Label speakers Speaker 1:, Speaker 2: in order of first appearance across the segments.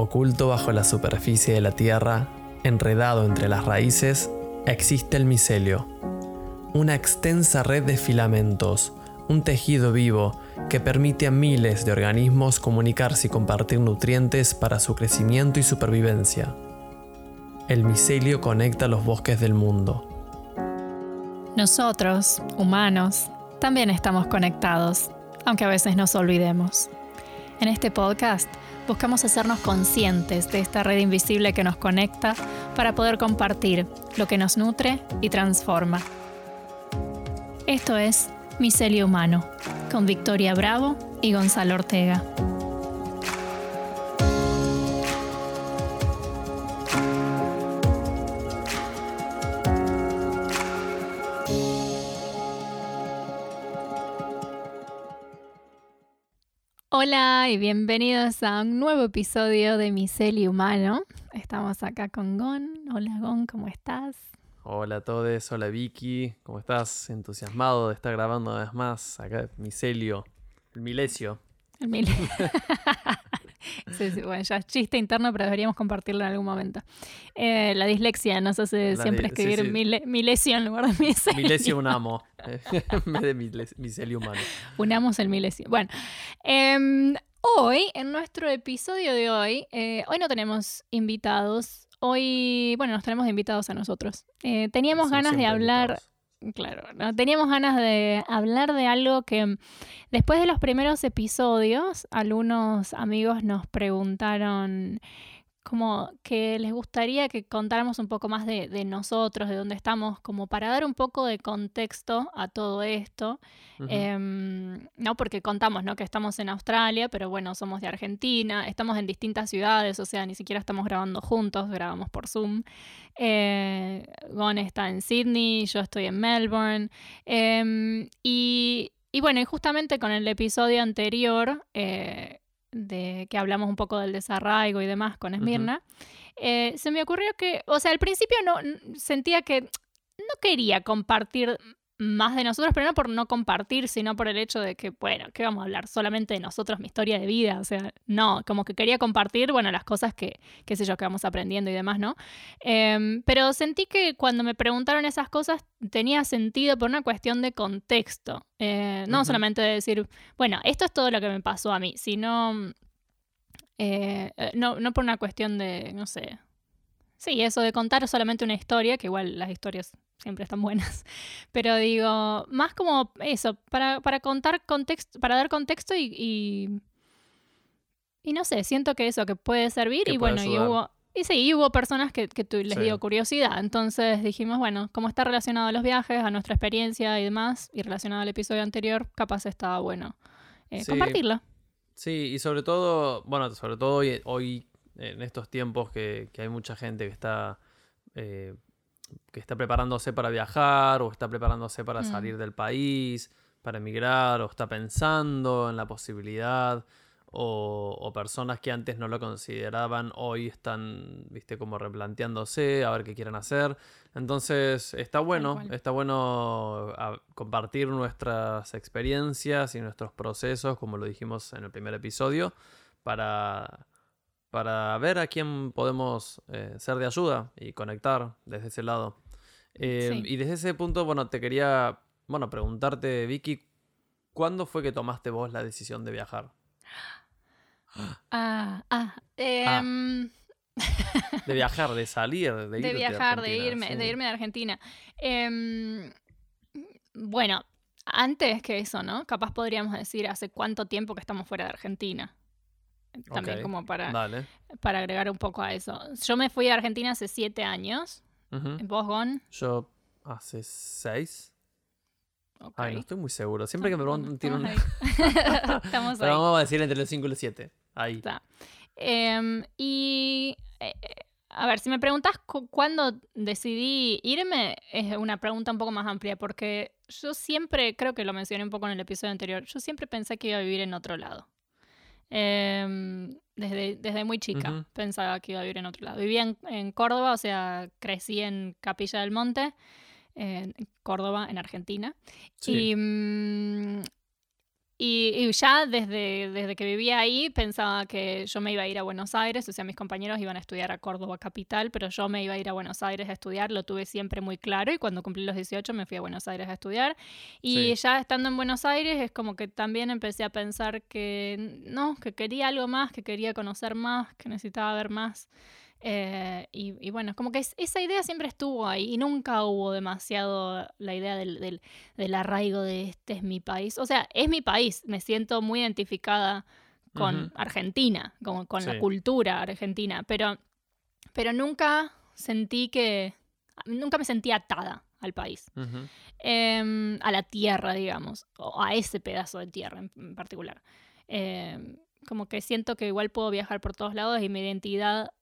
Speaker 1: Oculto bajo la superficie de la tierra, enredado entre las raíces, existe el micelio, una extensa red de filamentos, un tejido vivo que permite a miles de organismos comunicarse y compartir nutrientes para su crecimiento y supervivencia. El micelio conecta los bosques del mundo.
Speaker 2: Nosotros, humanos, también estamos conectados, aunque a veces nos olvidemos. En este podcast buscamos hacernos conscientes de esta red invisible que nos conecta para poder compartir lo que nos nutre y transforma. Esto es Micelio Humano, con Victoria Bravo y Gonzalo Ortega. Hola y bienvenidos a un nuevo episodio de Micelio Humano. Estamos acá con Gon. Hola Gon, ¿cómo estás?
Speaker 1: Hola a todos, hola Vicky, ¿cómo estás? Entusiasmado de estar grabando una vez más acá Micelio, el Milesio.
Speaker 2: El Milesio. sí, sí, bueno, ya es chiste interno, pero deberíamos compartirlo en algún momento. Eh, la dislexia nos hace siempre escribir Milesio en lugar de Micelio.
Speaker 1: Milesio unamo, en vez de Micelio humano.
Speaker 2: Unamos el Milesio. Bueno, em, hoy, en nuestro episodio de hoy, eh, hoy no tenemos invitados Hoy, bueno, nos tenemos invitados a nosotros. Eh, teníamos ganas de hablar, claro, teníamos ganas de hablar de algo que después de los primeros episodios, algunos amigos nos preguntaron como que les gustaría que contáramos un poco más de, nosotros, de dónde estamos, como para dar un poco de contexto a todo esto. Em, no porque contamos ¿no? que estamos en Australia, pero bueno, somos de Argentina, estamos en distintas ciudades, o sea, ni siquiera estamos grabando juntos, grabamos por Zoom. Eh, Gon está en Sydney, yo estoy en Melbourne. Em, y, y, bueno, y justamente con el episodio anterior... De que hablamos un poco del desarraigo y demás con Esmirna, eh, se me ocurrió que, o sea, al principio no sentía que no quería compartir más de nosotros, pero no por no compartir, sino por el hecho de que, bueno, ¿qué vamos a hablar? Solamente de nosotros, mi historia de vida, o sea, no, como que quería compartir, bueno, las cosas que, qué sé yo, que vamos aprendiendo y demás, ¿no? Em, pero sentí que cuando me preguntaron esas cosas tenía sentido por una cuestión de contexto, eh, no solamente de decir, bueno, esto es todo lo que me pasó a mí, sino, eh, eh, no, no por una cuestión de, no sé, Sí, eso de contar solamente una historia, que igual las historias siempre están buenas. Pero digo, más como eso, para, contar contexto, para dar contexto y, y, no sé, siento que eso, que puede servir y bueno, y hubo, y sí, hubo personas que, que les dio curiosidad. Entonces dijimos, bueno, como está relacionado a los viajes, a nuestra experiencia y demás, y relacionado al episodio anterior, capaz estaba bueno eh, compartirlo.
Speaker 1: Sí, y sobre todo, bueno, sobre todo hoy, hoy en estos tiempos que, hay mucha gente que está, eh, que está preparándose para viajar o está preparándose para mm. salir del país, para emigrar o está pensando en la posibilidad o, personas que antes no lo consideraban hoy están, viste, como replanteándose a ver qué quieren hacer. Entonces está bueno, está bueno compartir nuestras experiencias y nuestros procesos, como lo dijimos en el primer episodio, para para ver a quién podemos eh, ser de ayuda y conectar desde ese lado. Eh, y desde ese punto, bueno, te quería, bueno, preguntarte, Vicky, ¿cuándo fue que tomaste vos la decisión de viajar?
Speaker 2: Ah, ah, em,
Speaker 1: De viajar, de salir, de,
Speaker 2: de viajar, de, irme, de irme de Argentina. Em, bueno, antes que eso, ¿no? Capaz podríamos decir hace cuánto tiempo que estamos fuera de Argentina también como para, para agregar un poco a eso. Yo me fui a Argentina hace siete años. ¿En ¿Vos, Gon?
Speaker 1: Yo hace seis. Ay, no estoy muy seguro. Siempre que me preguntan, tiro una... Estamos Pero vamos a decir entre los 5 y los 7. Ahí.
Speaker 2: Está. Em, y. Eh, a ver, si me preguntas cuándo decidí irme, es una pregunta un poco más amplia, porque yo siempre, creo que lo mencioné un poco en el episodio anterior, yo siempre pensé que iba a vivir en otro lado. Em, desde, desde muy chica pensaba que iba a vivir en otro lado. Vivía en, Córdoba, o sea, crecí en Capilla del Monte, en Córdoba, en Argentina. Y, mm, Y, ya desde, desde que vivía ahí pensaba que yo me iba a ir a Buenos Aires, o sea, mis compañeros iban a estudiar a Córdoba capital, pero yo me iba a ir a Buenos Aires a estudiar, lo tuve siempre muy claro y cuando cumplí los 18 me fui a Buenos Aires a estudiar. Y ya estando en Buenos Aires es como que también empecé a pensar que no, que quería algo más, que quería conocer más, que necesitaba ver más. Eh, y, bueno, como que esa idea siempre estuvo ahí y nunca hubo demasiado la idea del, arraigo de este es mi país. O sea, es mi país, me siento muy identificada con Argentina, como con la cultura argentina, pero, pero nunca sentí que, nunca me sentí atada al país, em, a la tierra, digamos, o a ese pedazo de tierra en, particular. Em, como que siento que igual puedo viajar por todos lados y mi identidad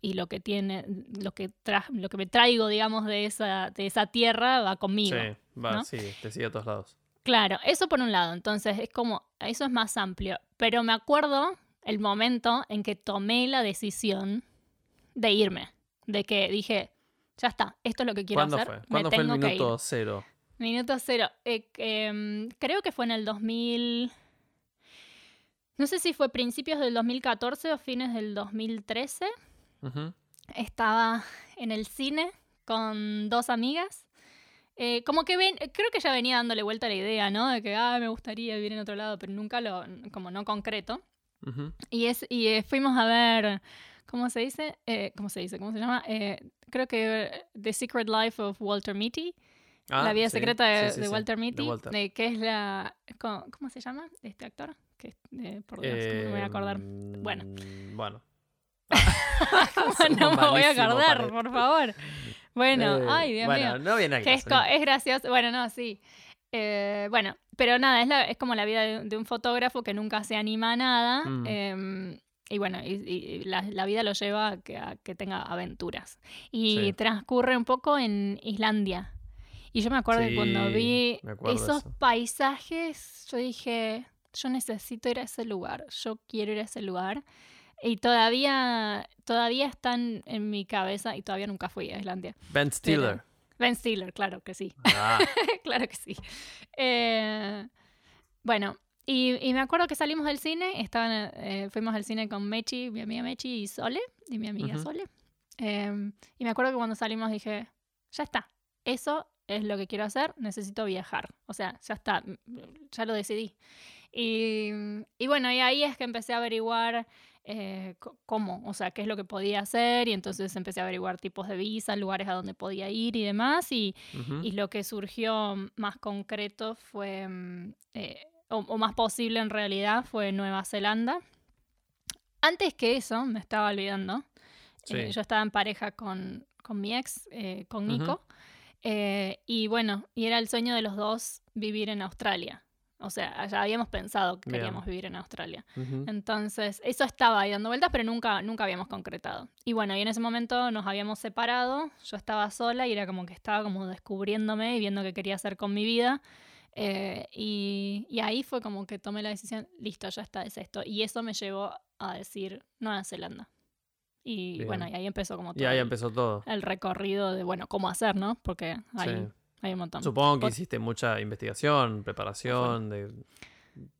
Speaker 2: y lo que tiene, lo que lo que me traigo, digamos, de esa, de esa tierra va conmigo.
Speaker 1: Sí, va, sí, te sigue a todos lados.
Speaker 2: Claro, eso por un lado, entonces es como, eso es más amplio. Pero me acuerdo el momento en que tomé la decisión de irme, de que dije, ya está, esto es lo que quiero
Speaker 1: ¿Cuándo
Speaker 2: hacer.
Speaker 1: Fue? ¿Cuándo fue el minuto cero?
Speaker 2: Minuto cero. Eh, em, creo que fue en el 2000. No sé si fue principios del 2014 o fines del 2013. Estaba en el cine con dos amigas. Eh, como que ven, creo que ya venía dándole vuelta a la idea, ¿no? De que, ah, me gustaría vivir en otro lado, pero nunca lo, como no concreto. Y, es, y eh, fuimos a ver, ¿cómo se dice? Eh, ¿Cómo se dice? ¿Cómo se llama? creo que The Secret Life of Walter Mitty. la ah, vida secreta de, Walter Mitty. que es la... ¿cómo, se llama este actor? Que, por Dios, no me voy a acordar. Bueno.
Speaker 1: Bueno.
Speaker 2: no me voy a acordar, por favor. Bueno, eh, ay, Dios
Speaker 1: bueno,
Speaker 2: mío.
Speaker 1: No viene
Speaker 2: que es, es, gracioso. Bueno, no, sí. Eh, bueno, pero nada, es, la, es como la vida de, un fotógrafo que nunca se anima a nada. Mm. Em, y bueno, y, la, vida lo lleva a que, tenga aventuras. Y transcurre un poco en Islandia. Y yo me acuerdo que cuando vi esos paisajes, yo dije, yo necesito ir a ese lugar, yo quiero ir a ese lugar. Y todavía, todavía están en mi cabeza y todavía nunca fui a Islandia.
Speaker 1: Ben Stiller.
Speaker 2: ben Stiller, claro que sí. Ah. claro que sí. Eh, bueno, y, me acuerdo que salimos del cine, estaban, eh, fuimos al cine con Mechi, mi amiga Mechi y Sole, y mi amiga Sole. Em, y me acuerdo que cuando salimos dije, ya está, eso es lo que quiero hacer, necesito viajar. O sea, ya está, ya lo decidí. Y, y bueno, y ahí es que empecé a averiguar eh, cómo, o sea, qué es lo que podía hacer y entonces empecé a averiguar tipos de visa, lugares a donde podía ir y demás y, y lo que surgió más concreto fue, mm, eh, o, más posible en realidad, fue Nueva Zelanda. Antes que eso, me estaba olvidando, eh, yo estaba en pareja con, con mi ex, con Nico, y bueno, y era el sueño de los dos vivir en Australia. O sea, ya habíamos pensado que queríamos vivir en Australia. Entonces, eso estaba ahí dando vueltas, pero nunca, nunca habíamos concretado. Y bueno, y en ese momento nos habíamos separado, yo estaba sola y era como que estaba como descubriéndome y viendo qué quería hacer con mi vida. Eh, y, ahí fue como que tomé la decisión, listo, ya está, es esto. Y eso me llevó a decir Nueva Zelanda. Y bueno, y ahí empezó como
Speaker 1: todo. Y ahí empezó todo.
Speaker 2: El recorrido de, bueno, cómo hacer, ¿no? Porque ahí hay un montón.
Speaker 1: Supongo que hiciste mucha investigación, preparación de...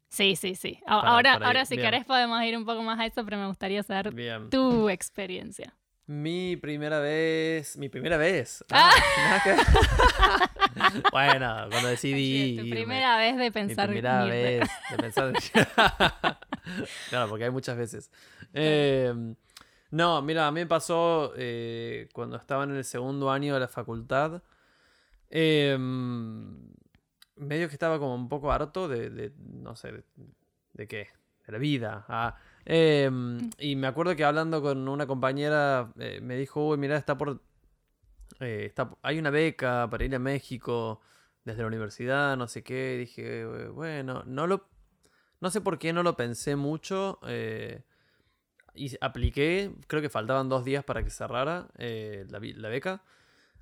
Speaker 2: Sí, sí, sí. ahora, ahora si querés podemos ir un poco más a eso, pero me gustaría saber tu experiencia.
Speaker 1: Mi primera vez. Mi primera vez. Ah, ah. bueno, cuando decidí.
Speaker 2: tu primera vez de pensar.
Speaker 1: Mi primera vez de pensar. claro, porque hay muchas veces. Em, no, mira, a mí me pasó eh, cuando estaba en el segundo año de la facultad. Em, medio que estaba como un poco harto de, no sé, de, qué, de la vida. Ah, em, mm. y me acuerdo que hablando con una compañera eh, me dijo, uy, mira, está por... Eh, está, hay una beca para ir a México desde la universidad, no sé qué. dije, bueno, no lo... No sé por qué no lo pensé mucho. Eh, y apliqué, creo que faltaban dos días para que cerrara la, la beca.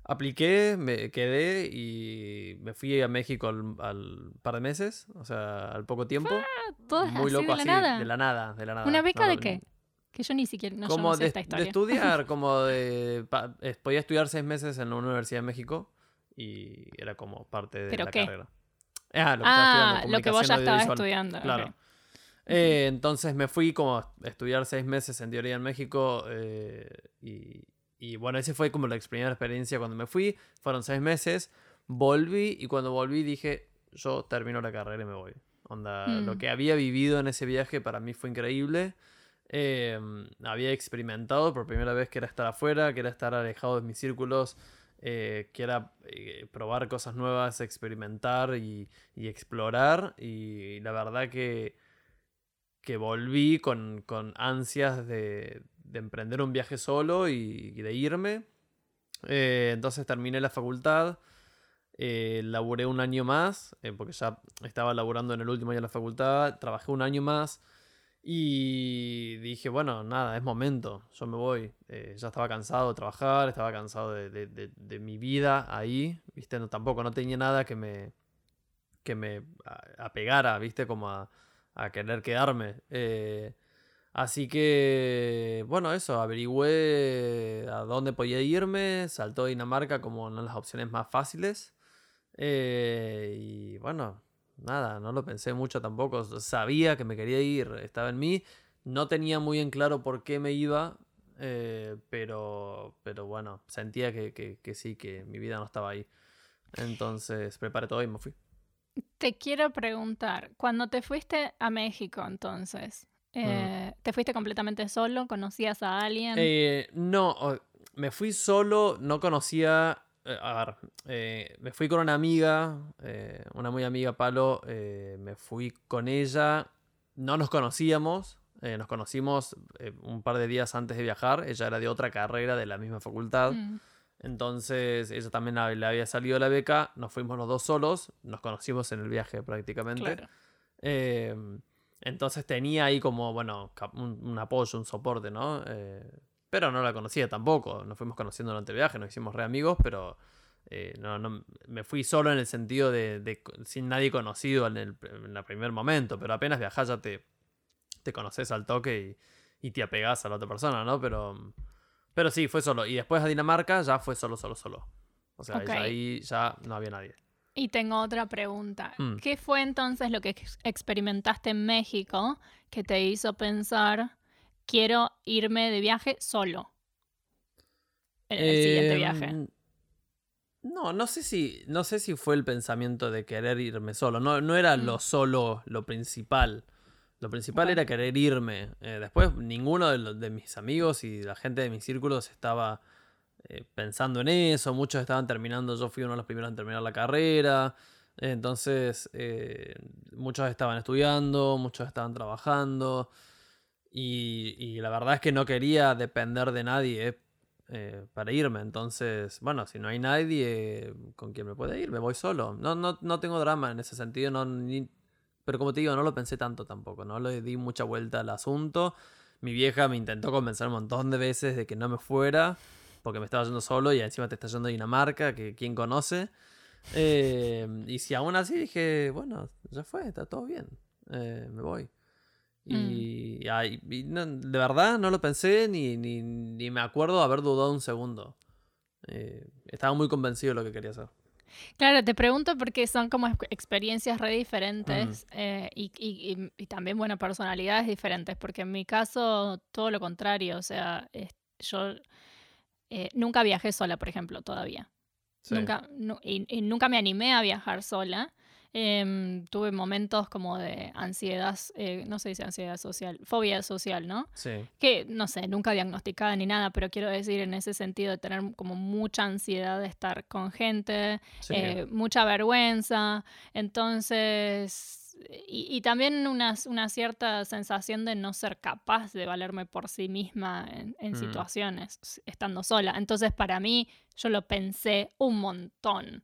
Speaker 1: Apliqué, me quedé y me fui a México al, par de meses, o sea, al poco tiempo.
Speaker 2: Ah, Muy loco, de la nada.
Speaker 1: De la nada, de la nada.
Speaker 2: ¿Una beca de qué? Que yo ni siquiera no, como sé
Speaker 1: de,
Speaker 2: esta historia.
Speaker 1: de estudiar, como de... podía estudiar seis meses en la Universidad de México y era como parte de la carrera. Ah, lo que,
Speaker 2: Ah, lo que vos ya estabas estudiando.
Speaker 1: Claro. Eh, entonces me fui como a estudiar seis meses en teoría en México eh, y, y bueno, esa fue como la primera experiencia cuando me fui. Fueron seis meses, volví y cuando volví dije, yo termino la carrera y me voy. Onda, lo
Speaker 2: Mm.
Speaker 1: que había vivido en ese viaje para mí fue increíble. Eh, había experimentado por primera vez que era estar afuera, que era estar alejado de mis círculos, eh, que era eh, probar cosas nuevas, experimentar y, y explorar. Y la verdad que, que volví con, con ansias de, de emprender un viaje solo y, de irme. Eh, entonces terminé la facultad. eh, laburé un año más, eh, porque ya estaba laburando en el último año de la facultad. Trabajé un año más. Y dije, bueno, nada, es momento, yo me voy. Eh, ya estaba cansado de trabajar, estaba cansado de, de- de- mi vida ahí, ¿viste? No, tampoco, no tenía nada que me, que me apegara, ¿viste? Como a, a querer quedarme. Eh, así que, bueno, eso, averigüé a dónde podía irme, saltó Dinamarca como una de las opciones más fáciles. Eh, y bueno, nada, no lo pensé mucho tampoco. Sabía que me quería ir, estaba en mí. No tenía muy en claro por qué me iba, eh, pero, pero bueno, sentía que, que- que sí, que mi vida no estaba ahí. Entonces preparé todo y me fui.
Speaker 2: Te quiero preguntar, cuando te fuiste a México entonces, eh, ¿te fuiste completamente solo? ¿Conocías a alguien?
Speaker 1: Eh, no, me fui solo, no conocía. eh, a ver, eh, me fui con una amiga, eh, una muy amiga Palo, me fui con ella, no nos conocíamos, nos conocimos un par de días antes de viajar, ella era de otra carrera de la misma facultad,
Speaker 2: Mm,
Speaker 1: entonces ella también le había salido la beca, nos fuimos los dos solos, nos conocimos en el viaje prácticamente.
Speaker 2: claro.
Speaker 1: Entonces tenía ahí como, bueno, un, un apoyo, un soporte, ¿no? Eh, pero no la conocía tampoco. Nos fuimos conociendo durante el viaje, nos hicimos re amigos, pero eh, no, no, me fui solo en el sentido de, de sin nadie conocido en el, en el primer momento, pero apenas viajás ya te, te conoces al toque y, y te apegás a la otra persona, ¿no? Pero, pero sí, fue solo. Y después a Dinamarca ya fue solo, solo, solo. O sea, ahí ya no había nadie.
Speaker 2: Y tengo otra pregunta.
Speaker 1: Mm.
Speaker 2: ¿Qué fue entonces lo que ex- experimentaste en México que te hizo pensar, quiero irme de viaje solo? En el siguiente viaje.
Speaker 1: Em, No, no sé si, no sé si fue el pensamiento de querer irme solo. No, no era
Speaker 2: Mm.
Speaker 1: lo solo lo principal. Lo principal era querer irme. Eh, después, ninguno de, los- de mis amigos y la gente de mis círculos estaba eh, pensando en eso. Muchos estaban terminando. Yo fui uno de los primeros en terminar la carrera. Entonces, eh, muchos estaban estudiando, muchos estaban trabajando. Y, la verdad es que no quería depender de nadie eh, para irme. Entonces, bueno, si no hay nadie con quien me pueda ir, me voy solo. No, no, no tengo drama en ese sentido. No, ni- pero como te digo, no lo pensé tanto tampoco. No le di mucha vuelta al asunto. Mi vieja me intentó convencer un montón de veces de que no me fuera. Porque me estaba yendo solo y encima te está yendo a Dinamarca, que quién conoce. Eh, y si aún así dije, bueno, ya fue, está todo bien. eh, me voy. Y, ay, y no- de verdad no lo pensé ni, ni, ni me acuerdo haber dudado un segundo. Eh, estaba muy convencido de lo que quería hacer.
Speaker 2: Claro, te pregunto porque son como ex- experiencias re diferentes eh, y, y- y- y también, bueno, personalidades diferentes, porque en mi caso todo lo contrario, o sea, es- yo eh, nunca viajé sola, por ejemplo, todavía.
Speaker 1: Sí.
Speaker 2: Nunca, nu- y, y nunca me animé a viajar sola. Em, tuve momentos como de ansiedad, eh, no se dice ansiedad social, fobia social, ¿no?
Speaker 1: Sí.
Speaker 2: que no sé, nunca diagnosticada ni nada, pero quiero decir en ese sentido de tener como mucha ansiedad de estar con gente,
Speaker 1: sí.
Speaker 2: eh, mucha vergüenza, entonces, y, y también una, una cierta sensación de no ser capaz de valerme por sí misma en, en
Speaker 1: Mm.
Speaker 2: situaciones, estando sola. Entonces, para mí, yo lo pensé un montón.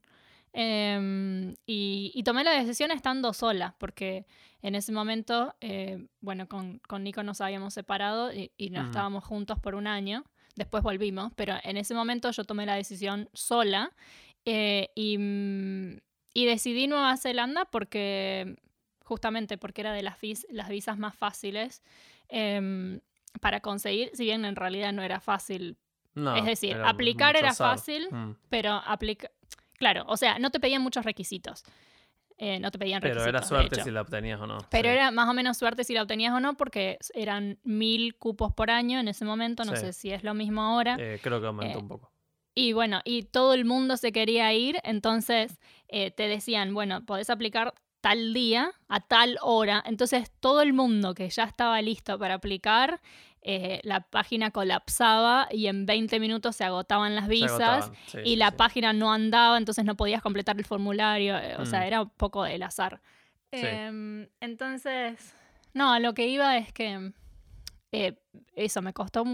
Speaker 2: Em, y, y tomé la decisión estando sola, porque en ese momento, eh, bueno, con, con Nico nos habíamos separado y, y no estábamos juntos por un año. Después volvimos, pero en ese momento yo tomé la decisión sola eh, y, mm, y decidí Nueva Zelanda porque, justamente porque era de las, vis- las visas más fáciles em, para conseguir, si bien en realidad no era fácil
Speaker 1: No,
Speaker 2: es decir,
Speaker 1: era
Speaker 2: aplicar era
Speaker 1: azar.
Speaker 2: fácil.
Speaker 1: Mm.
Speaker 2: pero aplica... Claro, o sea, no te pedían muchos requisitos. Eh, no te pedían
Speaker 1: Pero
Speaker 2: requisitos.
Speaker 1: era
Speaker 2: de
Speaker 1: suerte si la obtenías o no.
Speaker 2: Pero
Speaker 1: Sí.
Speaker 2: era más o menos suerte si la obtenías o no, porque eran mil cupos por año en ese momento, no
Speaker 1: Sí.
Speaker 2: sé si es lo mismo ahora.
Speaker 1: Eh, creo que aumentó
Speaker 2: eh,
Speaker 1: un poco.
Speaker 2: Y bueno, y todo el mundo se quería ir, entonces eh, te decían, bueno, podés aplicar tal día, a tal hora. Entonces todo el mundo que ya estaba listo para aplicar, eh, la página colapsaba y en 20 minutos se agotaban las visas
Speaker 1: agotaban, sí,
Speaker 2: y la
Speaker 1: sí.
Speaker 2: página no andaba, entonces no podías completar el formulario. eh, O sea,
Speaker 1: Mm.
Speaker 2: era un poco el azar.
Speaker 1: Sí.
Speaker 2: Em, entonces, no, lo que iba es que eh, eso me costó.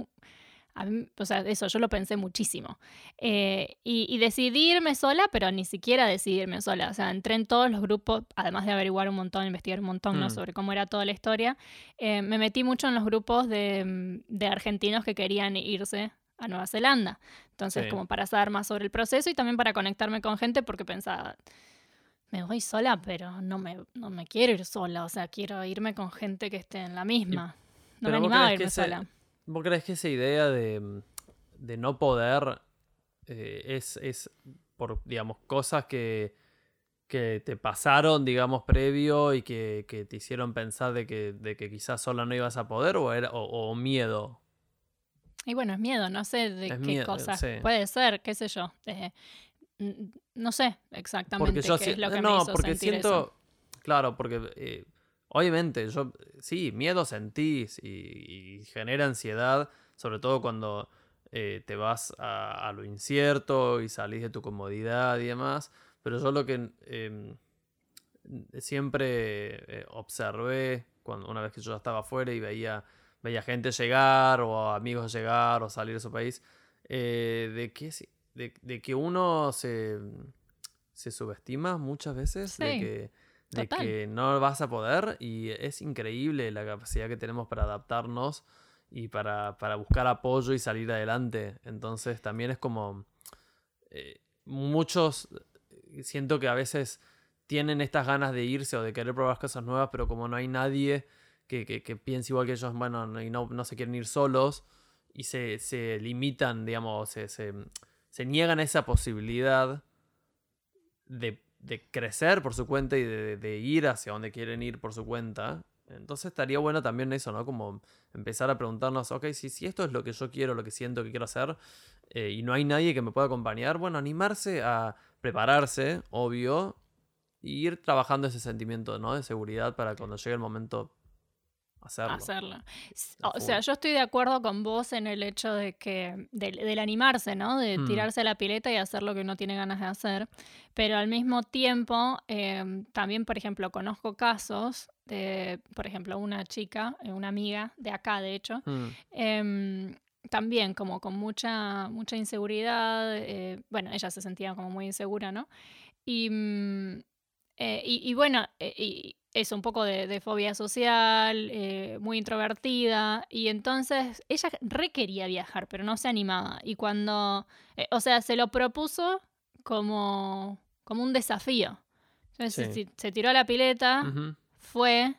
Speaker 2: A mí, o sea, eso yo lo pensé muchísimo. Eh, y, y decidí irme sola, pero ni siquiera decidirme sola. O sea, entré en todos los grupos, además de averiguar un montón, investigar un montón ¿no?
Speaker 1: Mm.
Speaker 2: sobre cómo era toda la historia. eh, me metí mucho en los grupos de, mm, de argentinos que querían irse a Nueva Zelanda. Entonces,
Speaker 1: Sí.
Speaker 2: como para saber más sobre el proceso y también para conectarme con gente, porque pensaba, me voy sola, pero no me, no me quiero ir sola. O sea, quiero irme con gente que esté en la misma. No me
Speaker 1: pero
Speaker 2: animaba a irme
Speaker 1: ese-
Speaker 2: sola.
Speaker 1: ¿Vos crees que esa idea de, de no poder eh, es, es por, digamos, cosas que, que te pasaron, digamos, previo y que, que te hicieron pensar de que, de que quizás sola no ibas a poder o, era, o, o miedo?
Speaker 2: Y bueno, es miedo, no sé de
Speaker 1: Es
Speaker 2: qué
Speaker 1: miedo,
Speaker 2: cosas.
Speaker 1: sí.
Speaker 2: Puede ser, qué sé yo. eh, no sé exactamente
Speaker 1: Porque yo
Speaker 2: qué
Speaker 1: si-
Speaker 2: es lo que
Speaker 1: no,
Speaker 2: me hizo
Speaker 1: porque
Speaker 2: sentir
Speaker 1: siento,
Speaker 2: eso.
Speaker 1: claro, porque eh, obviamente yo sí, miedo sentís y, y genera ansiedad, sobre todo cuando eh, te vas a, a lo incierto y salís de tu comodidad y demás. Pero yo lo que em, siempre eh, observé cuando una vez que yo ya estaba afuera y veía veía gente llegar o amigos llegar o salir de su país, eh, de, que, de, de que uno se, se subestima muchas veces, de,
Speaker 2: Sí,
Speaker 1: que, de
Speaker 2: total.
Speaker 1: que no vas a poder y es increíble la capacidad que tenemos para adaptarnos y para, para buscar apoyo y salir adelante. Entonces también es como eh, muchos, eh, siento que a veces tienen estas ganas de irse o de querer probar cosas nuevas, pero como no hay nadie que, que, que piense igual que ellos, bueno, no- y no, no se quieren ir solos y se, se limitan, digamos, se, se, se niegan a esa posibilidad de, de crecer por su cuenta y de, de ir hacia donde quieren ir por su cuenta. Entonces estaría bueno también eso, ¿no? Como empezar a preguntarnos, ok, si, si esto es lo que yo quiero, lo que siento que quiero hacer, eh, y no hay nadie que me pueda acompañar, bueno, animarse a prepararse, obvio, y ir trabajando ese sentimiento, ¿no? De seguridad para cuando llegue el momento hacerlo.
Speaker 2: O sea, yo estoy de acuerdo con vos en el hecho de que del, del animarse, ¿no? De
Speaker 1: Mm.
Speaker 2: tirarse a la pileta y hacer lo que uno tiene ganas de hacer. Pero al mismo tiempo, eh, también, por ejemplo, conozco casos de, por ejemplo, una chica, eh, una amiga de acá, de hecho,
Speaker 1: Mm,
Speaker 2: em, también como con mucha, mucha inseguridad, eh, bueno, ella se sentía como muy insegura, ¿no? Y, mm, eh, y, y bueno, eh, y eso, un poco de, de fobia social, eh, muy introvertida, y entonces ella re quería viajar, pero no se animaba. Y cuando, eh, o sea, se lo propuso como, como un desafío. Entonces
Speaker 1: Sí.
Speaker 2: se, se tiró a la pileta, fue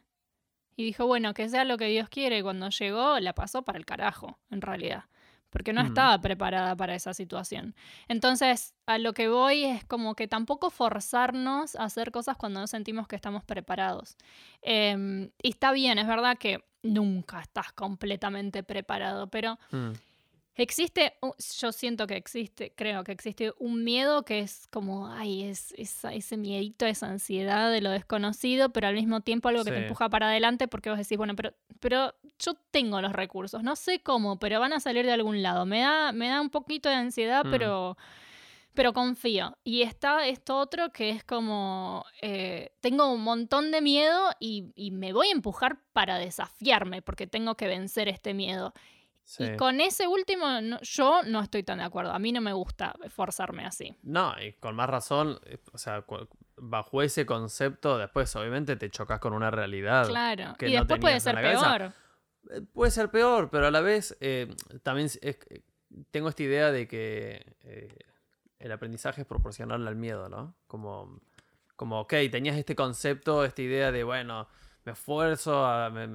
Speaker 2: y dijo, bueno, que sea lo que Dios quiere. Y cuando llegó, la pasó para el carajo, en realidad. Porque no estaba preparada para esa situación. Entonces, a lo que voy es como que tampoco forzarnos a hacer cosas cuando no sentimos que estamos preparados. Em, y está bien, es verdad que nunca estás completamente preparado, pero
Speaker 1: Mm,
Speaker 2: Existe, yo siento que existe, creo que existe un miedo que es como, ay, es, ese miedito, esa ansiedad de lo desconocido, pero al mismo tiempo algo que te empuja para adelante porque vos decís, bueno, pero, pero yo tengo los recursos, no sé cómo, pero van a salir de algún lado. Me da, me da un poquito de ansiedad,
Speaker 1: Mm.
Speaker 2: pero, pero confío. Y está esto otro que es como, eh, tengo un montón de miedo y, y me voy a empujar para desafiarme porque tengo que vencer este miedo.
Speaker 1: Sí.
Speaker 2: Y con ese último, no- yo no estoy tan de acuerdo. A mí no me gusta forzarme así.
Speaker 1: No, y con más razón, eh, o sea, bajo ese concepto, después obviamente te chocas con una realidad.
Speaker 2: Claro.
Speaker 1: que
Speaker 2: Y
Speaker 1: no
Speaker 2: después puede ser peor.
Speaker 1: Eh, Puede ser peor, pero a la vez eh, también es- es- tengo esta idea de que eh, el aprendizaje es proporcional al miedo, ¿no? Como, como, ok, tenías este concepto, esta idea de, bueno, me esfuerzo, a- me,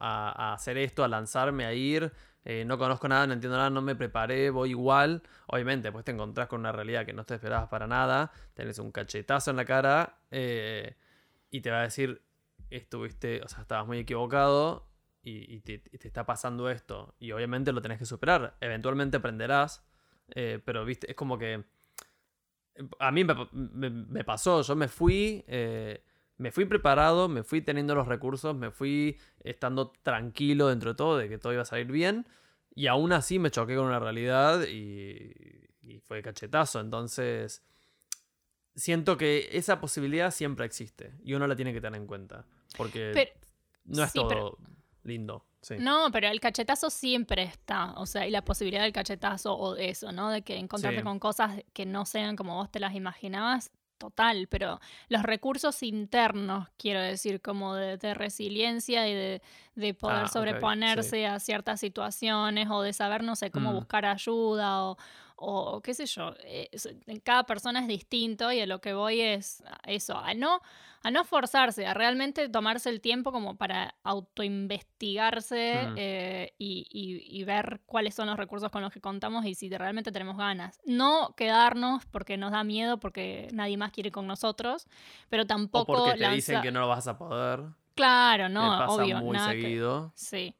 Speaker 1: a, hacer esto, a lanzarme, a ir, eh, no conozco nada, no entiendo nada, no me preparé, voy igual. Obviamente, pues te encontrás con una realidad que no te esperabas para nada, tenés un cachetazo en la cara eh, y te va a decir, estuviste, o sea, estabas muy equivocado y, te, está pasando esto. Y obviamente lo tenés que superar. Eventualmente aprenderás, eh, pero viste, es como que... A mí me, pasó, yo me fui me fui preparado, me fui teniendo los recursos, me fui estando tranquilo dentro de todo, de que todo iba a salir bien. Y aún así me choqué con una realidad y, fue cachetazo. Entonces, siento que esa posibilidad siempre existe y uno la tiene que tener en cuenta. Porque no es todo lindo.
Speaker 2: No, pero el cachetazo siempre está, o sea, y la posibilidad del cachetazo o de eso, ¿no? De que encontrarte con cosas que no sean como vos te las imaginabas, total, pero los recursos internos, quiero decir, como de, resiliencia y de, poder ah, sobreponerse a ciertas situaciones o de saber, no sé, cómo mm. buscar ayuda o, o qué sé yo, eh, cada persona es distinto y a lo que voy es eso, a no, a no forzarse, a realmente tomarse el tiempo como para autoinvestigarse mm. eh, y, ver cuáles son los recursos con los que contamos y si realmente tenemos ganas. No quedarnos porque nos da miedo, porque nadie más quiere con nosotros, pero tampoco...
Speaker 1: O porque te dicen que no lo vas a poder.
Speaker 2: Claro, no, pasa obvio.
Speaker 1: Muy seguido.
Speaker 2: sí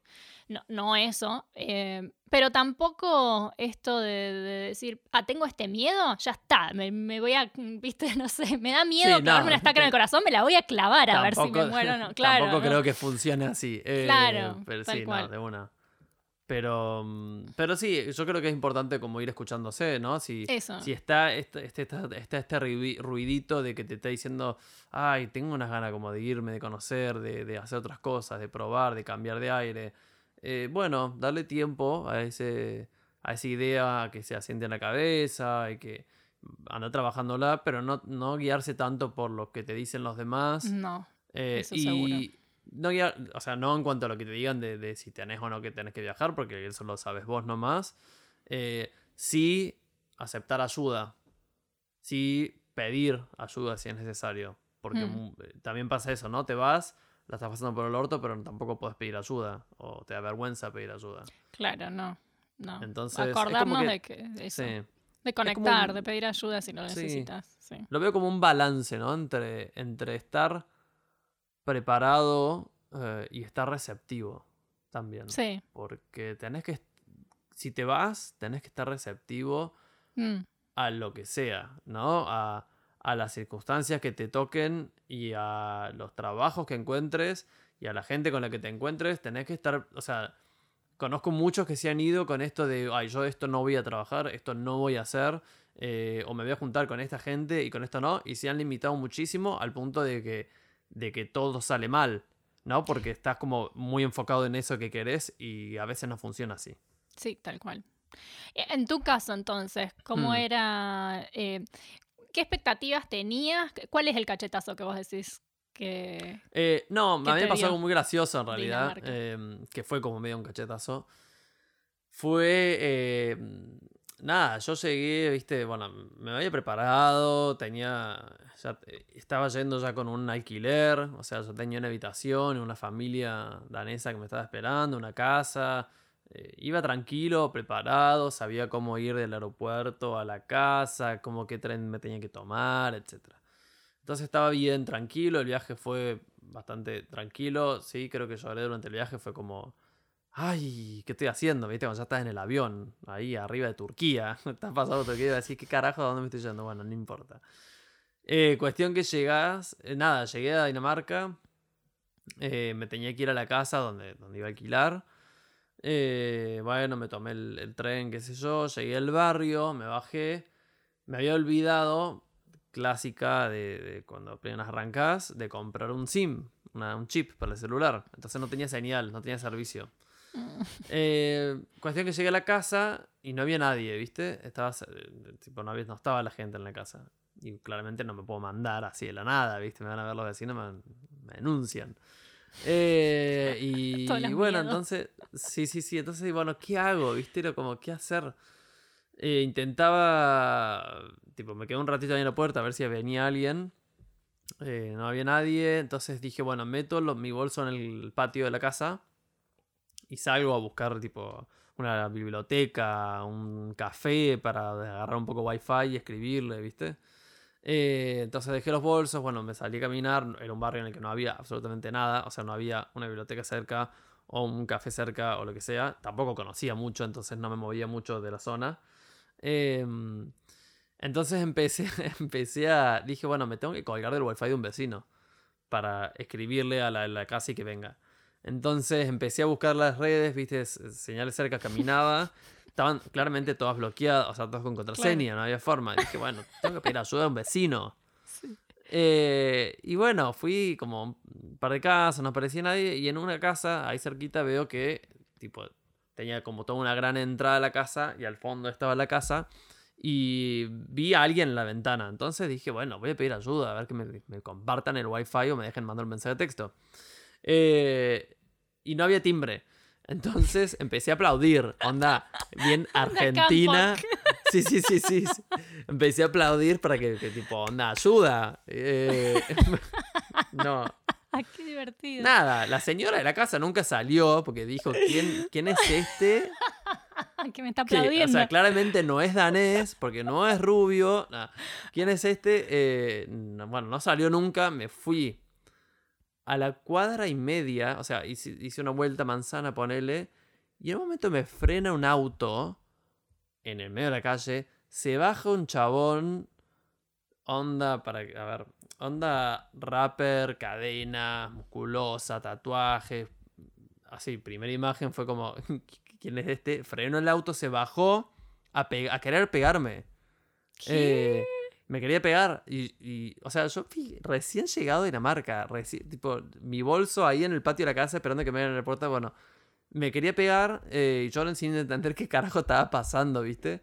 Speaker 2: no, no eso, eh, pero tampoco esto de, decir, ah, tengo este miedo, ya está, me, voy a, viste, no sé, me da miedo clavarme una estaca en el corazón, me la voy a clavar a ver si me muero o no. Claro,
Speaker 1: tampoco creo que funcione así. Eh, claro, pero sí, no, de una. Pero, mm, pero sí, yo creo que es importante como ir escuchándose, ¿no? Si, si está este, este, este, este, ruidito de que te está diciendo, ay, tengo unas ganas como de irme, de conocer, de, de hacer otras cosas, de probar, de cambiar de aire eh, bueno, darle tiempo a, ese, a esa idea que se asiente en la cabeza y que anda trabajándola, pero no, no guiarse tanto por lo que te dicen los demás.
Speaker 2: No.
Speaker 1: Eh, eso y no guiar, o sea, no en cuanto a lo que te digan de, si tenés o no que tenés que viajar, porque eso lo sabes vos nomás. Eh, sí aceptar ayuda. Sí pedir ayuda si es necesario. Porque mm. también pasa eso, ¿no? Te vas la estás pasando por el orto, pero tampoco puedes pedir ayuda o te da vergüenza pedir ayuda.
Speaker 2: Claro, no. no.
Speaker 1: Entonces,
Speaker 2: acordarnos de que eso, de conectar, de pedir ayuda si lo necesitas. Sí.
Speaker 1: Lo veo como un balance, ¿no? Entre, entre estar preparado eh, y estar receptivo también.
Speaker 2: Sí.
Speaker 1: Porque tenés que, si te vas, tenés que estar receptivo mm. a lo que sea, ¿no? A, a las circunstancias que te toquen y a los trabajos que encuentres y a la gente con la que te encuentres, tenés que estar, o sea, conozco muchos que se han ido con esto de, ay, yo esto no voy a trabajar, esto no voy a hacer, eh, o me voy a juntar con esta gente y con esto no, y se han limitado muchísimo al punto de que, de que todo sale mal, ¿no? Porque estás como muy enfocado en eso que querés y a veces no funciona así.
Speaker 2: Sí, tal cual. En tu caso, entonces, ¿cómo hmm. era? Eh, ¿Qué expectativas tenías? ¿Cuál es el cachetazo que vos decís que...
Speaker 1: Eh, no, a mí me pasó algo muy gracioso en realidad, em, que fue como medio un cachetazo. Fue... Em, nada, yo llegué, viste, bueno, me había preparado, tenía... Ya, estaba yendo ya con un alquiler, o sea, yo tenía una habitación, una familia danesa que me estaba esperando, una casa eh, iba tranquilo, preparado, sabía cómo ir del aeropuerto a la casa, cómo qué tren me tenía que tomar, etc. Entonces estaba bien, tranquilo, el viaje fue bastante tranquilo, sí, creo que lloré durante el viaje, fue como, ay, ¿qué estoy haciendo? ¿Viste? Cuando ya estás en el avión, ahí arriba de Turquía, estás pasando Turquía y decís, ¿qué carajo? ¿A dónde me estoy yendo? Bueno, no importa. Eh, cuestión que llegas, eh, nada, llegué a Dinamarca, me tenía que ir a la casa donde, donde iba a alquilar. Eh, bueno, me tomé el, tren, qué sé yo, llegué al barrio, me bajé. Me había olvidado, clásica de, cuando apenas arrancás, de comprar un SIM, un chip para el celular. Entonces no tenía señal, no tenía servicio. Eh, cuestión que llegué a la casa y no había nadie, ¿viste? Estaba, tipo, no, había, no estaba la gente en la casa. Y claramente no me puedo mandar así de la nada, ¿viste? Me van a ver los vecinos, me, me denuncian. Eh, y, bueno, entonces, sí, sí, sí, entonces, bueno, ¿qué hago? ¿Viste? Era como, ¿qué hacer? Eh, intentaba, tipo, me quedé un ratito ahí en la puerta a ver si venía alguien. Eh, no había nadie, entonces dije, bueno, meto mi bolso en el patio de la casa y salgo a buscar, tipo, una biblioteca, un café para agarrar un poco wifi y escribirle, ¿viste? Eh, entonces dejé los bolsos, bueno, me salí a caminar, era un barrio en el que no había absolutamente nada, o sea, no había una biblioteca cerca o un café cerca o lo que sea, tampoco conocía mucho, entonces no me movía mucho de la zona. Em, entonces empecé, empecé a, dije, bueno, me tengo que colgar del wifi de un vecino para escribirle a la, la casa y que venga. Entonces empecé a buscar las redes, viste, señales cerca, caminaba estaban claramente todas bloqueadas, o sea, todas con contraseña, no había forma. dije, bueno, tengo que pedir ayuda a un vecino. Eh, y bueno, fui como un par de casas, no aparecía nadie, y en una casa, ahí cerquita, veo que, tipo, tenía como toda una gran entrada a la casa, y al fondo estaba la casa, y vi a alguien en la ventana. Entonces dije, bueno, voy a pedir ayuda, a ver que me, me compartan el wifi o me dejen mandar un mensaje de texto. Eh, y no había timbre. Entonces empecé a aplaudir, onda, bien argentina. Sí, sí, sí, sí, Empecé a aplaudir para que, tipo, onda, ayuda. Eh, no.
Speaker 2: Qué divertido.
Speaker 1: Nada, la señora de la casa nunca salió porque dijo, ¿quién, quién es este?
Speaker 2: que me está aplaudiendo.
Speaker 1: o sea, claramente no es danés, porque no es rubio. ¿Quién es este? Eh, bueno, no salió nunca, me fui a la cuadra y media, o sea, hice, una vuelta manzana, ponele, y en un momento me frena un auto en el medio de la calle, se baja un chabón, onda, para, a ver, onda rapper, cadena, musculosa, tatuajes, así, primera imagen fue como, ¿quién es este? Frenó el auto, se bajó a, querer pegarme. Me quería pegar. Y, o sea, yo fui recién llegado de Dinamarca. tipo, mi bolso ahí en el patio de la casa esperando que me abran la puerta. Bueno, me quería pegar eh, y yo sin entender qué carajo estaba pasando, ¿viste?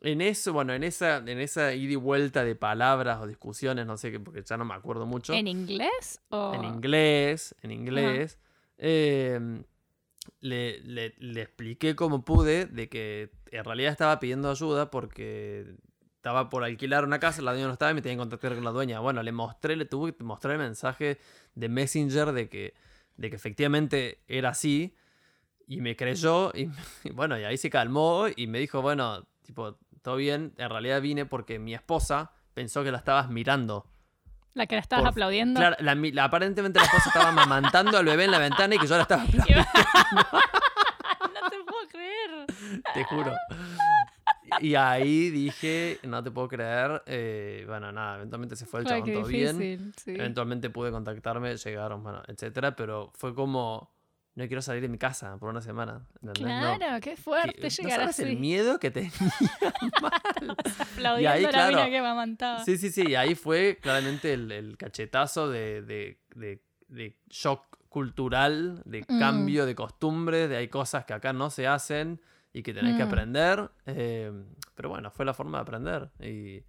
Speaker 1: En eso, bueno, en esa, en esa ida y vuelta de palabras o discusiones, no sé, porque ya no me acuerdo mucho.
Speaker 2: ¿En inglés? O...
Speaker 1: En inglés, en inglés. Em, le, le, le, expliqué como pude de que en realidad estaba pidiendo ayuda porque estaba por alquilar una casa, la dueña no estaba y me tenía que contactar con la dueña. Bueno, le mostré, le tuve que mostrar el mensaje de Messenger de que, de que efectivamente era así. Y me creyó y, bueno, y ahí se calmó y me dijo, bueno, tipo, todo bien, en realidad vine porque mi esposa pensó que la estabas mirando.
Speaker 2: ¿La que la estabas aplaudiendo?
Speaker 1: Claro, aparentemente la esposa estaba mamantando al bebé en la ventana y que yo la estaba aplaudiendo.
Speaker 2: no te puedo creer.
Speaker 1: Te juro. Y ahí dije, no te puedo creer. Eh, bueno, nada, eventualmente se fue el chabón todo bien. Eventualmente pude contactarme, llegaron, bueno, etcétera, pero fue como no quiero salir de mi casa por una semana.
Speaker 2: Claro, qué fuerte llegar
Speaker 1: ¿no
Speaker 2: así.
Speaker 1: el miedo que tenía mal.
Speaker 2: Aplaudiendo ahí, la mina que me amantaba.
Speaker 1: Sí, sí, sí. Y ahí fue claramente el, cachetazo de, de, de, de, shock cultural, de mm. cambio de costumbres, de hay cosas que acá no se hacen y que tenés que mm. aprender. Eh, pero bueno, fue la forma de aprender. Y,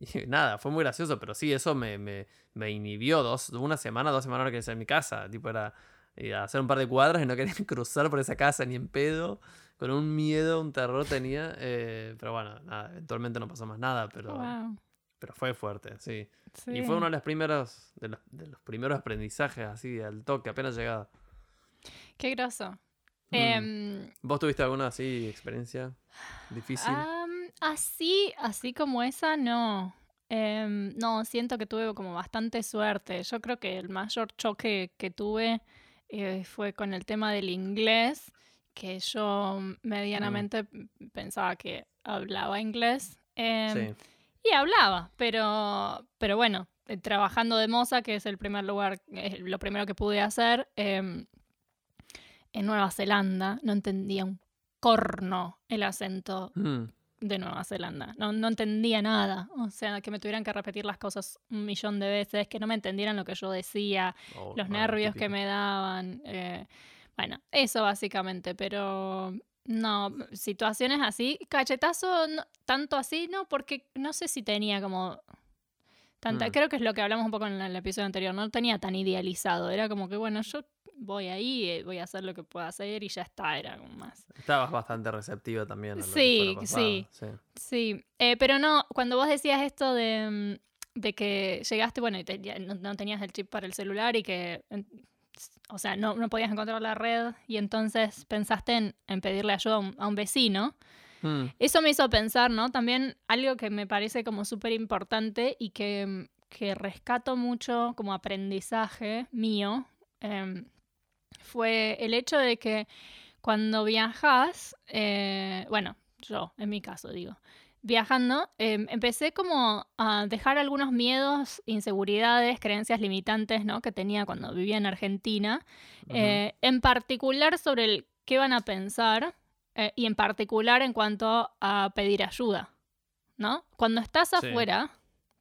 Speaker 1: nada, fue muy gracioso, pero sí, eso me, me, me inhibió dos, una semana, dos semanas que en mi casa. Tipo, era hacer un par de cuadras y no quería cruzar por esa casa ni en pedo. Con un miedo, un terror tenía. Eh, pero bueno, nada, eventualmente no pasó más nada, pero, pero fue fuerte, sí. Y fue uno de los primeros, de los, de los primeros aprendizajes así, al toque, apenas llegado.
Speaker 2: Qué groso.
Speaker 1: Mm. Em, ¿Vos tuviste alguna así experiencia difícil?
Speaker 2: así, así como esa, no. Em, no, siento que tuve como bastante suerte. Yo creo que el mayor choque que tuve eh, fue con el tema del inglés, que yo mm. medianamente pensaba que hablaba inglés. Em, y hablaba, pero, pero bueno, eh, trabajando de moza, que es el primer lugar, lo primero que pude hacer, en Nueva Zelanda no entendía un corno el acento mm. de Nueva Zelanda. No, no, entendía nada. O sea, que me tuvieran que repetir las cosas un millón de veces, que no me entendieran lo que yo decía, oh, los nervios que me daban. Eh, bueno, eso básicamente, pero no, situaciones así, cachetazo, tanto así, no, porque no sé si tenía como tanta, mm. creo que es lo que hablamos un poco en el episodio anterior, no tenía tan idealizado, era como que bueno, yo voy ahí, eh, voy a hacer lo que pueda hacer y ya está, era como más.
Speaker 1: Estabas bastante receptiva también. A
Speaker 2: sí, sí, sí, eh, pero no, cuando vos decías esto de, mm, que llegaste, bueno, y no, tenías el chip para el celular y que o sea, no, no podías encontrar la red y entonces pensaste en, pedirle ayuda a un, vecino. Hmm. Eso me hizo pensar, ¿no? También algo que me parece como súper importante y que, que, rescato mucho como aprendizaje mío, em, fue el hecho de que cuando viajas, eh, bueno, yo, en mi caso digo, viajando, em, empecé como a dejar algunos miedos, inseguridades, creencias limitantes, ¿no? Que tenía cuando vivía en Argentina, eh, en particular sobre el qué van a pensar eh, y en particular en cuanto a pedir ayuda, ¿no? Cuando estás afuera,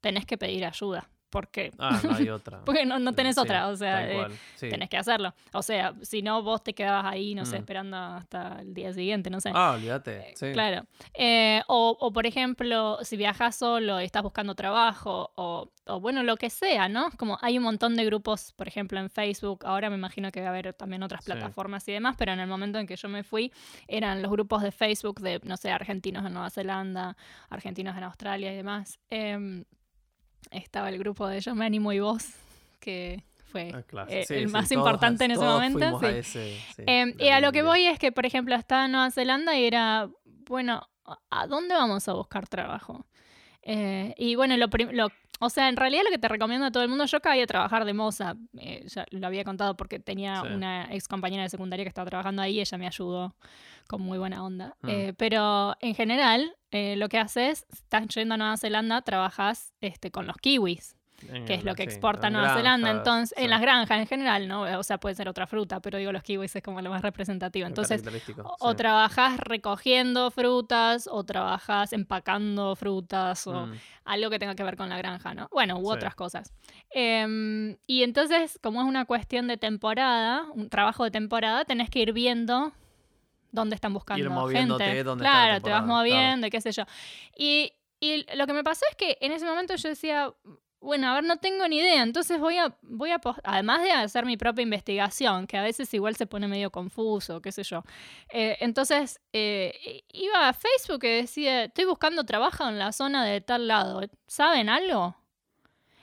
Speaker 2: tenés que pedir ayuda porque
Speaker 1: ah, no hay otra.
Speaker 2: porque no, no tenés otra, o sea, eh, tenés que hacerlo. O sea, si no, vos te quedabas ahí, no sé, mm. esperando hasta el día siguiente, no sé.
Speaker 1: Ah, olvídate, eh, sí.
Speaker 2: Claro. Eh, o, o, por ejemplo, si viajas solo y estás buscando trabajo, o, o, bueno, lo que sea, ¿no? Como hay un montón de grupos, por ejemplo, en Facebook, ahora me imagino que va a haber también otras plataformas y demás, pero en el momento en que yo me fui, eran los grupos de Facebook de, no sé, argentinos en Nueva Zelanda, argentinos en Australia y demás. Estaba el grupo de Yo me animo y vos, que fue ah, eh, el más importante en ese momento. Em, y a lo que voy es que, por ejemplo, estaba en Nueva Zelanda y era, bueno, ¿a dónde vamos a buscar trabajo? Eh, y bueno, lo, lo, o sea, en realidad lo que te recomiendo a todo el mundo, yo acabé de trabajar de moza, eh, ya lo había contado porque tenía una ex compañera de secundaria que estaba trabajando ahí, ella me ayudó con muy buena onda. Mm. pero en general, lo que haces, estás yendo a Nueva Zelanda, trabajas este, con los kiwis que es lo que exporta Nueva Zelanda, entonces, en las granjas en general, ¿no? O sea, puede ser otra fruta, pero digo, los kiwis es como lo más representativo. Entonces, o, trabajas recogiendo frutas, o trabajas empacando frutas, o mm. algo que tenga que ver con la granja, ¿no? Bueno, u otras cosas. Em, y entonces, como es una cuestión de temporada, un trabajo de temporada, tenés que ir viendo dónde están buscando gente. claro, te vas moviendo, qué sé yo. Y, y lo que me pasó es que en ese momento yo decía, bueno, a ver, no tengo ni idea. Entonces voy a, voy a, además de hacer mi propia investigación, que a veces igual se pone medio confuso, qué sé yo. Eh, entonces eh, iba a Facebook y decía, estoy buscando trabajo en la zona de tal lado. ¿Saben algo?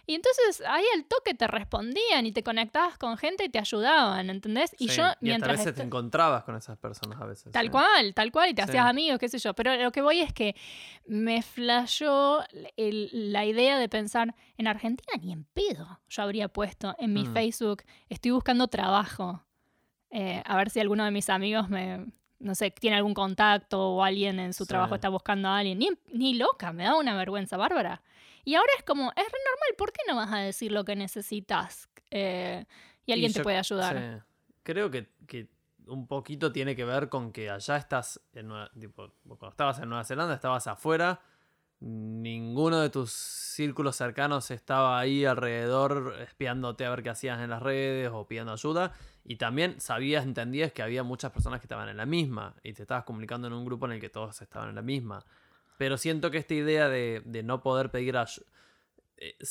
Speaker 2: Y entonces ahí al toque te respondían y te conectabas con gente y te ayudaban, ¿entendés?
Speaker 1: Y yo mientras... a veces te encontrabas con esas personas a veces.
Speaker 2: Tal cual, tal cual, y te hacías amigos, qué sé yo. Pero lo que voy es que me flashó la idea de pensar, en Argentina ni en pedo yo habría puesto en mi mm. Facebook, estoy buscando trabajo. Eh, a ver si alguno de mis amigos me, no sé, tiene algún contacto o alguien en su trabajo está buscando a alguien. Ni, ni loca, me da una vergüenza bárbara. Y ahora es como, es re normal, ¿por qué no vas a decir lo que necesitas? Eh, y alguien te puede ayudar.
Speaker 1: Creo que, un poquito tiene que ver con que allá estás, en tipo, cuando estabas en Nueva Zelanda, estabas afuera, ninguno de tus círculos cercanos estaba ahí alrededor espiándote a ver qué hacías en las redes o pidiendo ayuda. Y también sabías, entendías que había muchas personas que estaban en la misma y te estabas comunicando en un grupo en el que todos estaban en la misma. Pero siento que esta idea de, no poder pedir ayuda.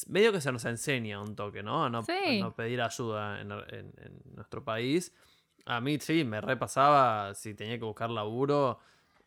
Speaker 1: Medio que se nos enseña un toque, ¿no? A no, pedir ayuda en, nuestro país. A mí sí, me repasaba si tenía que buscar laburo.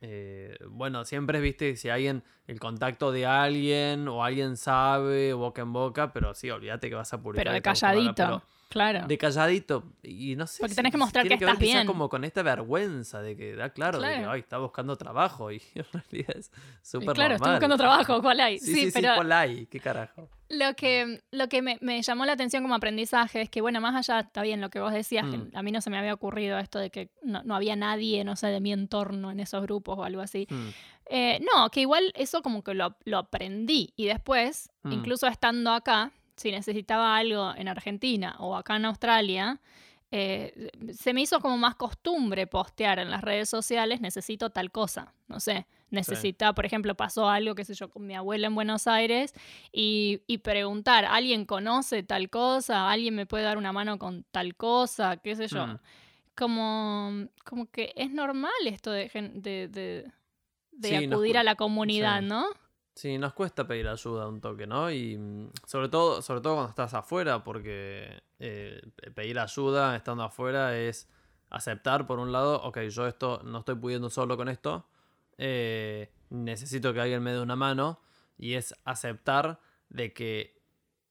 Speaker 1: Eh, bueno, siempre viste si alguien, el contacto de alguien o alguien sabe, boca en boca, pero sí, olvídate que vas a publicar.
Speaker 2: Pero de calladito. Claro.
Speaker 1: De calladito. Y no sé.
Speaker 2: Porque tenés que mostrar que, estás bien.
Speaker 1: como con esta vergüenza de que da claro, de que ay, está buscando trabajo. Y en realidad es súper
Speaker 2: Claro, estoy buscando trabajo. ¿Cuál hay?
Speaker 1: Sí, sí, pero. ¿Cuál hay? ¿Qué carajo?
Speaker 2: Lo que, lo que me, llamó la atención como aprendizaje es que, bueno, más allá, está bien lo que vos decías, mm. a mí no se me había ocurrido esto de que no, había nadie, no sé, de mi entorno en esos grupos o algo así. Mm. Eh, no, que igual eso como que lo, aprendí. Y después, mm. incluso estando acá, si necesitaba algo en Argentina o acá en Australia, eh, se me hizo como más costumbre postear en las redes sociales, necesito tal cosa, no sé, necesita, por ejemplo, pasó algo, qué sé yo, con mi abuela en Buenos Aires y, preguntar, ¿alguien conoce tal cosa? ¿Alguien me puede dar una mano con tal cosa? ¿Qué sé yo? Mm. Como, como que es normal esto de, de, de, acudir a la comunidad, ¿no?
Speaker 1: Sí, nos cuesta pedir ayuda un toque, ¿no? Y mm, sobre todo, sobre todo cuando estás afuera, porque eh, pedir ayuda estando afuera es aceptar, por un lado, ok, yo esto no estoy pudiendo solo con esto, eh, necesito que alguien me dé una mano, y es aceptar de que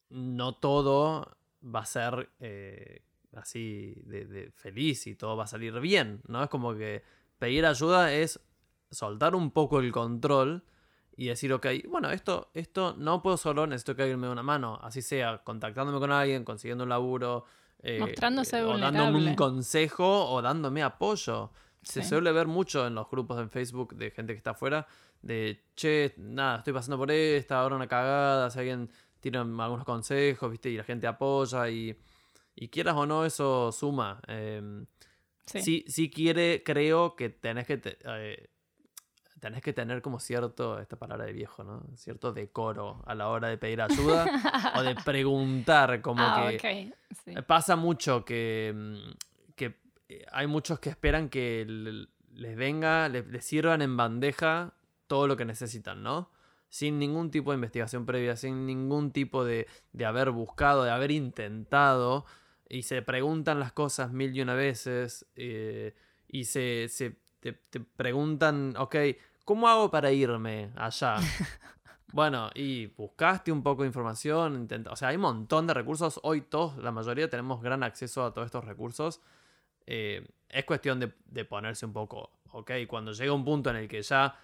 Speaker 1: no todo va a ser eh, así de, feliz y todo va a salir bien, ¿no? Es como que pedir ayuda es soltar un poco el control y decir, ok, bueno, esto, esto no puedo solo, necesito que alguien me dé una mano, así sea, contactándome con alguien, consiguiendo un laburo,
Speaker 2: eh, Mostrándose
Speaker 1: o dándome un consejo o dándome apoyo. Se suele ver mucho en los grupos en Facebook de gente que está afuera, de, che, nada, estoy pasando por esta, ahora una cagada, si alguien tiene algunos consejos, ¿viste? Y la gente apoya y, y quieras o no, eso suma. Eh, sí. sí. quiere, creo que tenés que... Eh, tenés que tener como cierto, esta palabra de viejo, ¿no? Cierto decoro a la hora de pedir ayuda o de preguntar, como ah, que pasa mucho que, mm, que eh, hay muchos que esperan que les venga, les, sirvan en bandeja todo lo que necesitan, ¿no? Sin ningún tipo de investigación previa, sin ningún tipo de, de haber buscado, de haber intentado, y se preguntan las cosas mil y una veces, eh, y se, se te, te, preguntan, ok, ¿cómo hago para irme allá? bueno, y buscaste un poco de información, o sea, hay un montón de recursos, hoy todos, la mayoría tenemos gran acceso a todos estos recursos. Eh, es cuestión de, ponerse un poco, ok, cuando llega un punto en el que ya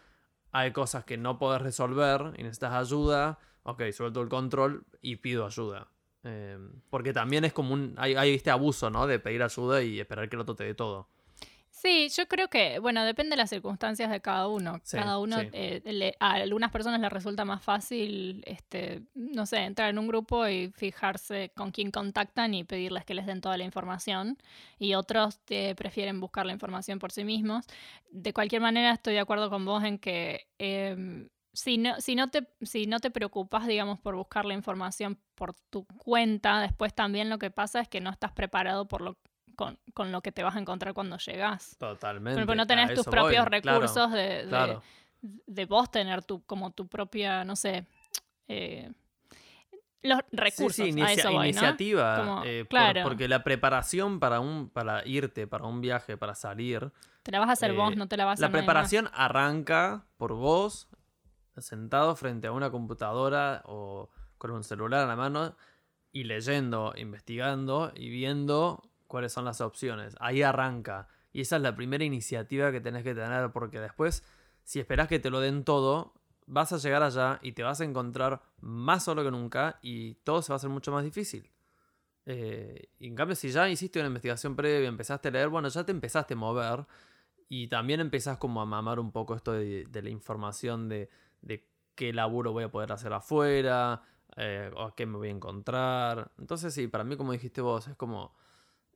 Speaker 1: hay cosas que no puedes resolver y necesitas ayuda, ok, suelto el control y pido ayuda. Eh, porque también es como un. Hay, hay, este abuso, ¿no? De pedir ayuda y esperar que el otro te dé todo.
Speaker 2: Sí, yo creo que, bueno, depende de las circunstancias de cada uno. cada uno, eh, a algunas personas les resulta más fácil, este, no sé, entrar en un grupo y fijarse con quién contactan y pedirles que les den toda la información. Y otros eh, prefieren buscar la información por sí mismos. De cualquier manera, estoy de acuerdo con vos en que em, si no, si, no te, si no te preocupas, digamos, por buscar la información por tu cuenta, después también lo que pasa es que no estás preparado por lo con, con, lo que te vas a encontrar cuando llegas.
Speaker 1: Totalmente.
Speaker 2: Porque no tenés tus propios recursos de, de, vos tener tu, como tu propia, no sé, eh, los recursos. Sí, a eso
Speaker 1: iniciativa. Eh, claro. porque la preparación para, un, para irte, para un viaje, para salir.
Speaker 2: Te la vas a hacer vos, eh, no te la vas a
Speaker 1: hacer La preparación arranca por vos, sentado frente a una computadora o con un celular a la mano y leyendo, investigando y viendo cuáles son las opciones. Ahí arranca. Y esa es la primera iniciativa que tenés que tener porque después, si esperás que te lo den todo, vas a llegar allá y te vas a encontrar más solo que nunca y todo se va a hacer mucho más difícil. Eh, en cambio, si ya hiciste una investigación previa, empezaste a leer, bueno, ya te empezaste a mover y también empezás como a mamar un poco esto de, la información de, qué laburo voy a poder hacer afuera, eh, o qué me voy a encontrar. Entonces, sí, para mí, como dijiste vos, es como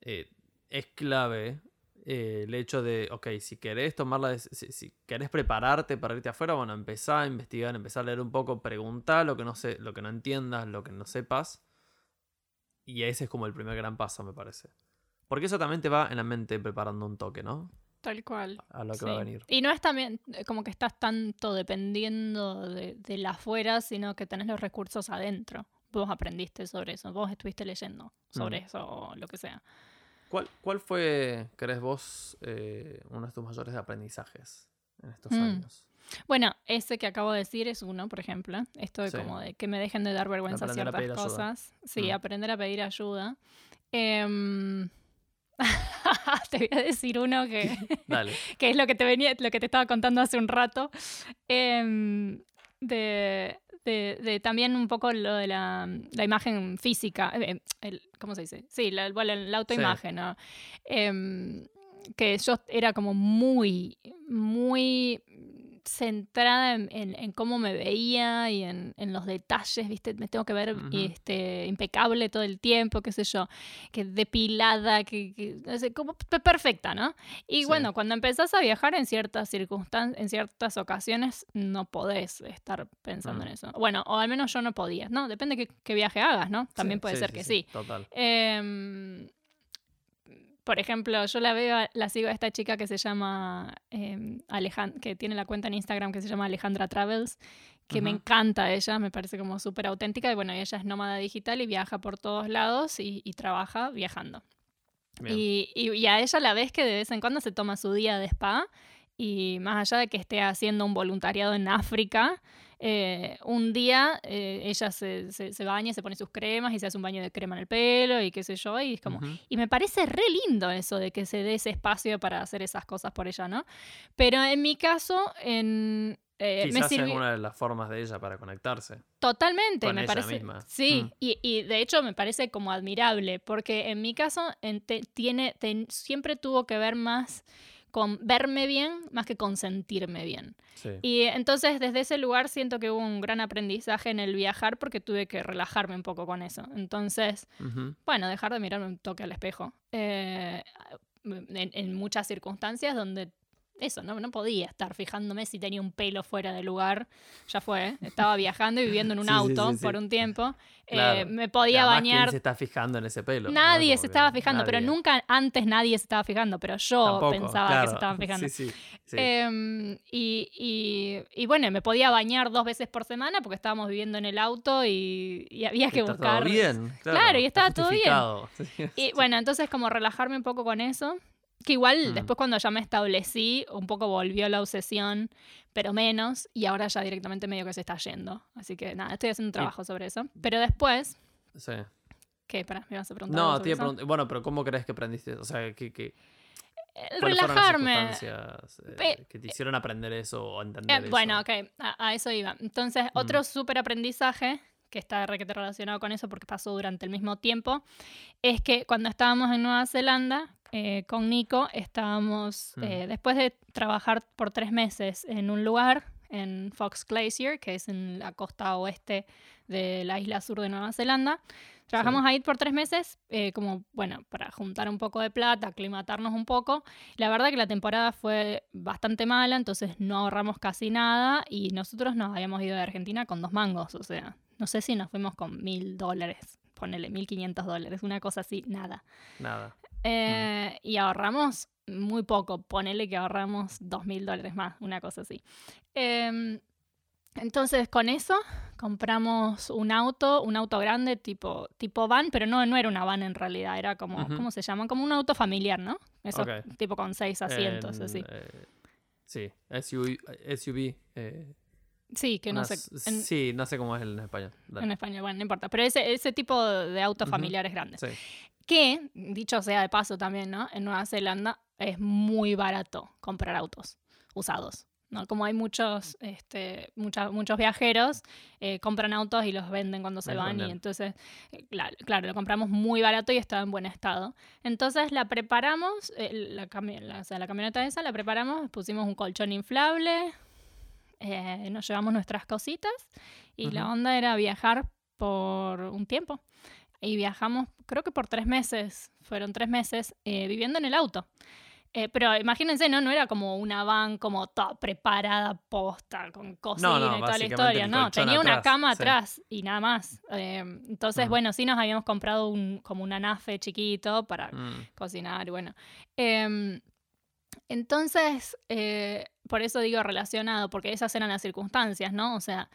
Speaker 1: eh, es clave eh, el hecho de, ok, si querés tomarla, si, si, querés prepararte para irte afuera, bueno, empezá a investigar, empezá a leer un poco, preguntar lo que no sé, lo que no entiendas, lo que no sepas. Y ese es como el primer gran paso, me parece. Porque eso también te va en la mente preparando un toque, ¿no?
Speaker 2: Tal cual.
Speaker 1: A lo que va a venir.
Speaker 2: Y no es también eh, como que estás tanto dependiendo de, de la afuera, sino que tenés los recursos adentro. Vos aprendiste sobre eso, vos estuviste leyendo sobre mm. eso o lo que sea.
Speaker 1: ¿Cuál, cuál fue, crees vos, eh, uno de tus mayores aprendizajes en estos mm. años?
Speaker 2: Bueno, ese que acabo de decir es uno, por ejemplo. Esto de como de que me dejen de dar vergüenza ciertas cosas. Sí, mm. aprender a pedir ayuda. Em, te voy a decir uno que, que es lo que te venía, lo que te estaba contando hace un rato. Em, de, de, también un poco lo de la, imagen física, eh, el, ¿cómo se dice? Sí, la, la autoimagen, ¿no? Em, que yo era como muy, muy centrada en, cómo me veía y en, los detalles, ¿viste? Me tengo que ver este, impecable todo el tiempo, qué sé yo, que depilada, que, como perfecta, ¿no? Y bueno, cuando empezás a viajar en ciertas circunstancias, en ciertas ocasiones, no podés estar pensando en mm. eso. Bueno, o al menos yo no podía, ¿no? Depende de qué, viaje hagas, ¿no? También puede ser que sí.
Speaker 1: Total.
Speaker 2: Em, por ejemplo, yo la veo, la sigo a esta chica que se llama eh, Alejandra, que tiene la cuenta en Instagram que se llama Alejandra Travels, que me encanta ella, me parece como súper auténtica. Y bueno, ella es nómada digital y viaja por todos lados y, trabaja viajando. Y, y, a ella la ves que de vez en cuando se toma su día de spa y más allá de que esté haciendo un voluntariado en África, eh, un día eh, ella se, se, baña, se pone sus cremas y se hace un baño de crema en el pelo y qué sé yo, y es como, y me parece re lindo eso de que se dé ese espacio para hacer esas cosas por ella, ¿no? Pero en mi caso, en,
Speaker 1: eh, Quizás es una de las formas de ella para conectarse.
Speaker 2: Totalmente, me parece. Sí, mm. y, y, de hecho me parece como admirable, porque en mi caso tiene, siempre tuvo que ver más con verme bien más que con sentirme bien. Y entonces desde ese lugar siento que hubo un gran aprendizaje en el viajar porque tuve que relajarme un poco con eso. Entonces, bueno, dejar de mirarme un toque al espejo. Eh, en, muchas circunstancias donde eso, ¿no? no podía estar fijándome si tenía un pelo fuera de lugar. Ya fue, estaba viajando y viviendo en un auto por un tiempo. Eh, me podía bañar. ¿Quién
Speaker 1: se está fijando en ese pelo?
Speaker 2: Nadie se estaba fijando, pero nunca antes nadie se estaba fijando, pero yo pensaba que se estaban fijando. Em, y, y, bueno, me podía bañar dos veces por semana porque estábamos viviendo en el auto y, había que buscar.
Speaker 1: Todo bien,
Speaker 2: claro. y estaba todo bien. Y bueno, entonces como relajarme un poco con eso. Que igual mm. después cuando ya me establecí, un poco volvió la obsesión, pero menos, y ahora ya directamente medio que se está yendo. Así que nada, estoy haciendo un trabajo sobre eso. Pero después...
Speaker 1: Sí.
Speaker 2: ¿Qué? Para, me vas a preguntar.
Speaker 1: No, te bueno, pero ¿cómo crees que aprendiste? O sea, ¿qué, qué,
Speaker 2: relajarme.
Speaker 1: Eh, que te hicieron aprender eso o entender eh, eso?
Speaker 2: Bueno, ok, a, eso iba. Entonces, mm. otro súper aprendizaje que está requete relacionado con eso porque pasó durante el mismo tiempo, es que cuando estábamos en Nueva Zelanda, eh, con Nico estábamos, mm. eh, después de trabajar por tres meses en un lugar, en Fox Glacier, que es en la costa oeste de la isla sur de Nueva Zelanda. Trabajamos ahí por tres meses, eh, como, bueno, para juntar un poco de plata, aclimatarnos un poco. La verdad que la temporada fue bastante mala, entonces no ahorramos casi nada y nosotros nos habíamos ido de Argentina con dos mangos, o sea, no sé si nos fuimos con mil dólares, ponele mil quinientos dólares, una cosa así, nada.
Speaker 1: Nada.
Speaker 2: Eh, y ahorramos muy poco, ponele que ahorramos dos mil dólares más, una cosa así. Em, entonces con eso compramos un auto, un auto grande tipo, tipo van, pero no, no era una van en realidad, era como, ¿cómo se llama? Como un auto familiar, ¿no? Eso, tipo con seis asientos, así. Eh,
Speaker 1: sí, SUV. SUV
Speaker 2: eh, sí, que no sé.
Speaker 1: sí, no sé cómo es en español.
Speaker 2: En español, bueno, no importa. Pero ese, ese tipo de autos familiares grandes. Sí que, dicho sea de paso también, ¿no? En Nueva Zelanda es muy barato comprar autos usados. ¿no? Como hay muchos, este, muchos viajeros, eh, compran autos y los venden cuando se van. Y entonces, eh, claro, lo compramos muy barato y estaba en buen estado. Entonces la preparamos, eh, la, la, o sea, la, camioneta esa la preparamos, pusimos un colchón inflable, nos llevamos nuestras cositas y la onda era viajar por un tiempo y viajamos, creo que por tres meses, fueron tres meses, eh, viviendo en el auto. Eh, pero imagínense, ¿no? No era como una van como toda preparada, posta, con cocina y toda la historia. No, tenía una cama atrás y nada más. Eh, entonces, bueno, sí nos habíamos comprado un, como un anafe chiquito para mm. cocinar y bueno. Em, entonces, por eso digo relacionado, porque esas eran las circunstancias, ¿no? O sea,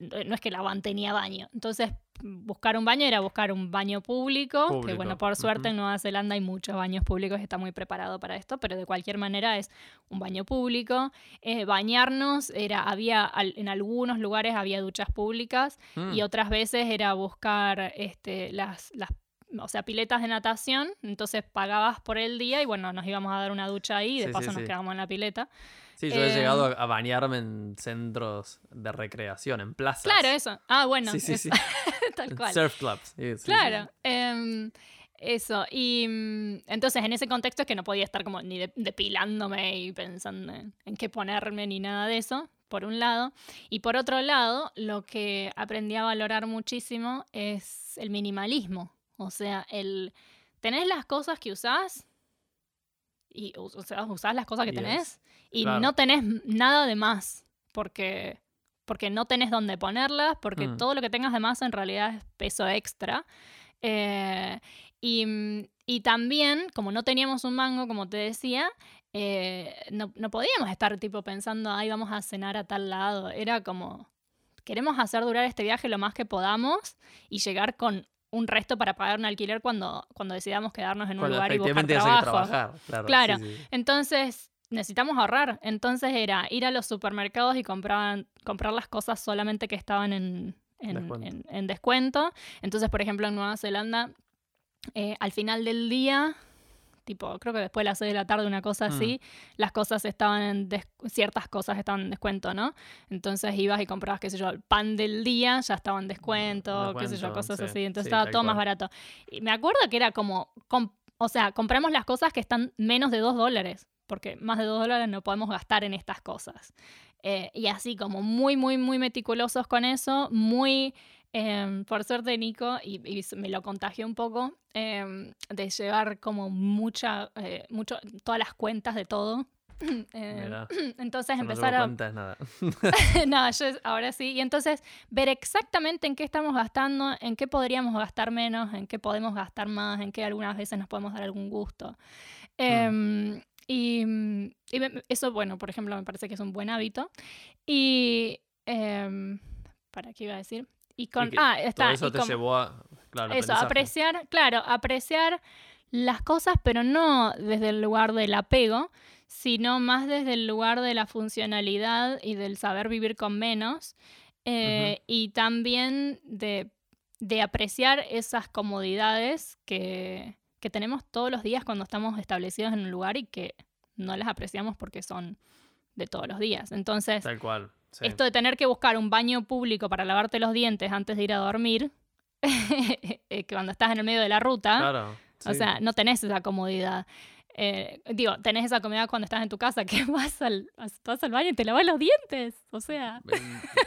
Speaker 2: no es que la van tenía baño. Entonces, buscar un baño era buscar un baño público, que bueno, por suerte en Nueva Zelanda hay muchos baños públicos y está muy preparado para esto, pero de cualquier manera es un baño público. Eh, bañarnos era, había, en algunos lugares había duchas públicas y mm. otras veces era buscar este, las, las o sea, piletas de natación, entonces pagabas por el día y bueno, nos íbamos a dar una ducha ahí y de paso nos quedamos en la pileta.
Speaker 1: Sí, yo he llegado em, a bañarme en centros de recreación, en plazas.
Speaker 2: Claro, eso. Ah, bueno. Sí, sí, sí. Tal cual.
Speaker 1: Surf clubs.
Speaker 2: claro. Em, eso. Y mm, entonces en ese contexto es que no podía estar como ni depilándome y pensando en, qué ponerme ni nada de eso, por un lado. Y por otro lado, lo que aprendí a valorar muchísimo es el minimalismo. O sea, el tenés las cosas que usás y o sea, usás las cosas que tenés y no tenés nada de más porque, porque no tenés dónde ponerlas, porque mm. todo lo que tengas de más en realidad es peso extra. Eh, y, y, también, como no teníamos un mango, como te decía, eh, no, no, podíamos estar tipo pensando, ay, vamos a cenar a tal lado. Era como, queremos hacer durar este viaje lo más que podamos y llegar con un resto para pagar un alquiler cuando, cuando decidamos quedarnos en un lugar y buscar trabajo.
Speaker 1: Trabajar, claro.
Speaker 2: claro. Entonces, necesitamos ahorrar. Entonces era ir a los supermercados y comprar, comprar las cosas solamente que estaban en, en, descuento. Entonces, por ejemplo, en Nueva Zelanda, eh, al final del día, tipo, creo que después de las 6 de la tarde, una cosa así, mm. las cosas estaban en ciertas cosas estaban en descuento, ¿no? Entonces ibas y comprabas, qué sé yo, el pan del día ya estaba en descuento, qué sé yo, cosas así. Entonces estaba todo más barato. Y me acuerdo que era como, o sea, compramos las cosas que están menos de 2 dólares, porque más de 2 dólares no podemos gastar en estas cosas. Eh, y así como muy, muy, muy meticulosos con eso, muy, em, por suerte Nico, y, me lo contagió un poco, em, de llevar como mucha, eh, mucho, todas las cuentas de todo. Eh, entonces empezar a...
Speaker 1: nada.
Speaker 2: no, yo ahora sí. Y entonces ver exactamente en qué estamos gastando, en qué podríamos gastar menos, en qué podemos gastar más, en qué algunas veces nos podemos dar algún gusto. Mm. Em, y, eso, bueno, por ejemplo, me parece que es un buen hábito. Y. Em, ¿Para qué iba a decir? Y con. ah, está.
Speaker 1: eso te llevó a.
Speaker 2: Claro, eso, apreciar, claro, apreciar las cosas, pero no desde el lugar del apego, sino más desde el lugar de la funcionalidad y del saber vivir con menos. Eh, y también de, de apreciar esas comodidades que, que tenemos todos los días cuando estamos establecidos en un lugar y que no las apreciamos porque son de todos los días. Entonces,
Speaker 1: Tal cual,
Speaker 2: esto de tener que buscar un baño público para lavarte los dientes antes de ir a dormir, que cuando estás en el medio de la ruta, o sea, no tenés esa comodidad. Eh, digo, tenés esa comida cuando estás en tu casa, que vas al, vas al baño y te lavas los dientes. O sea.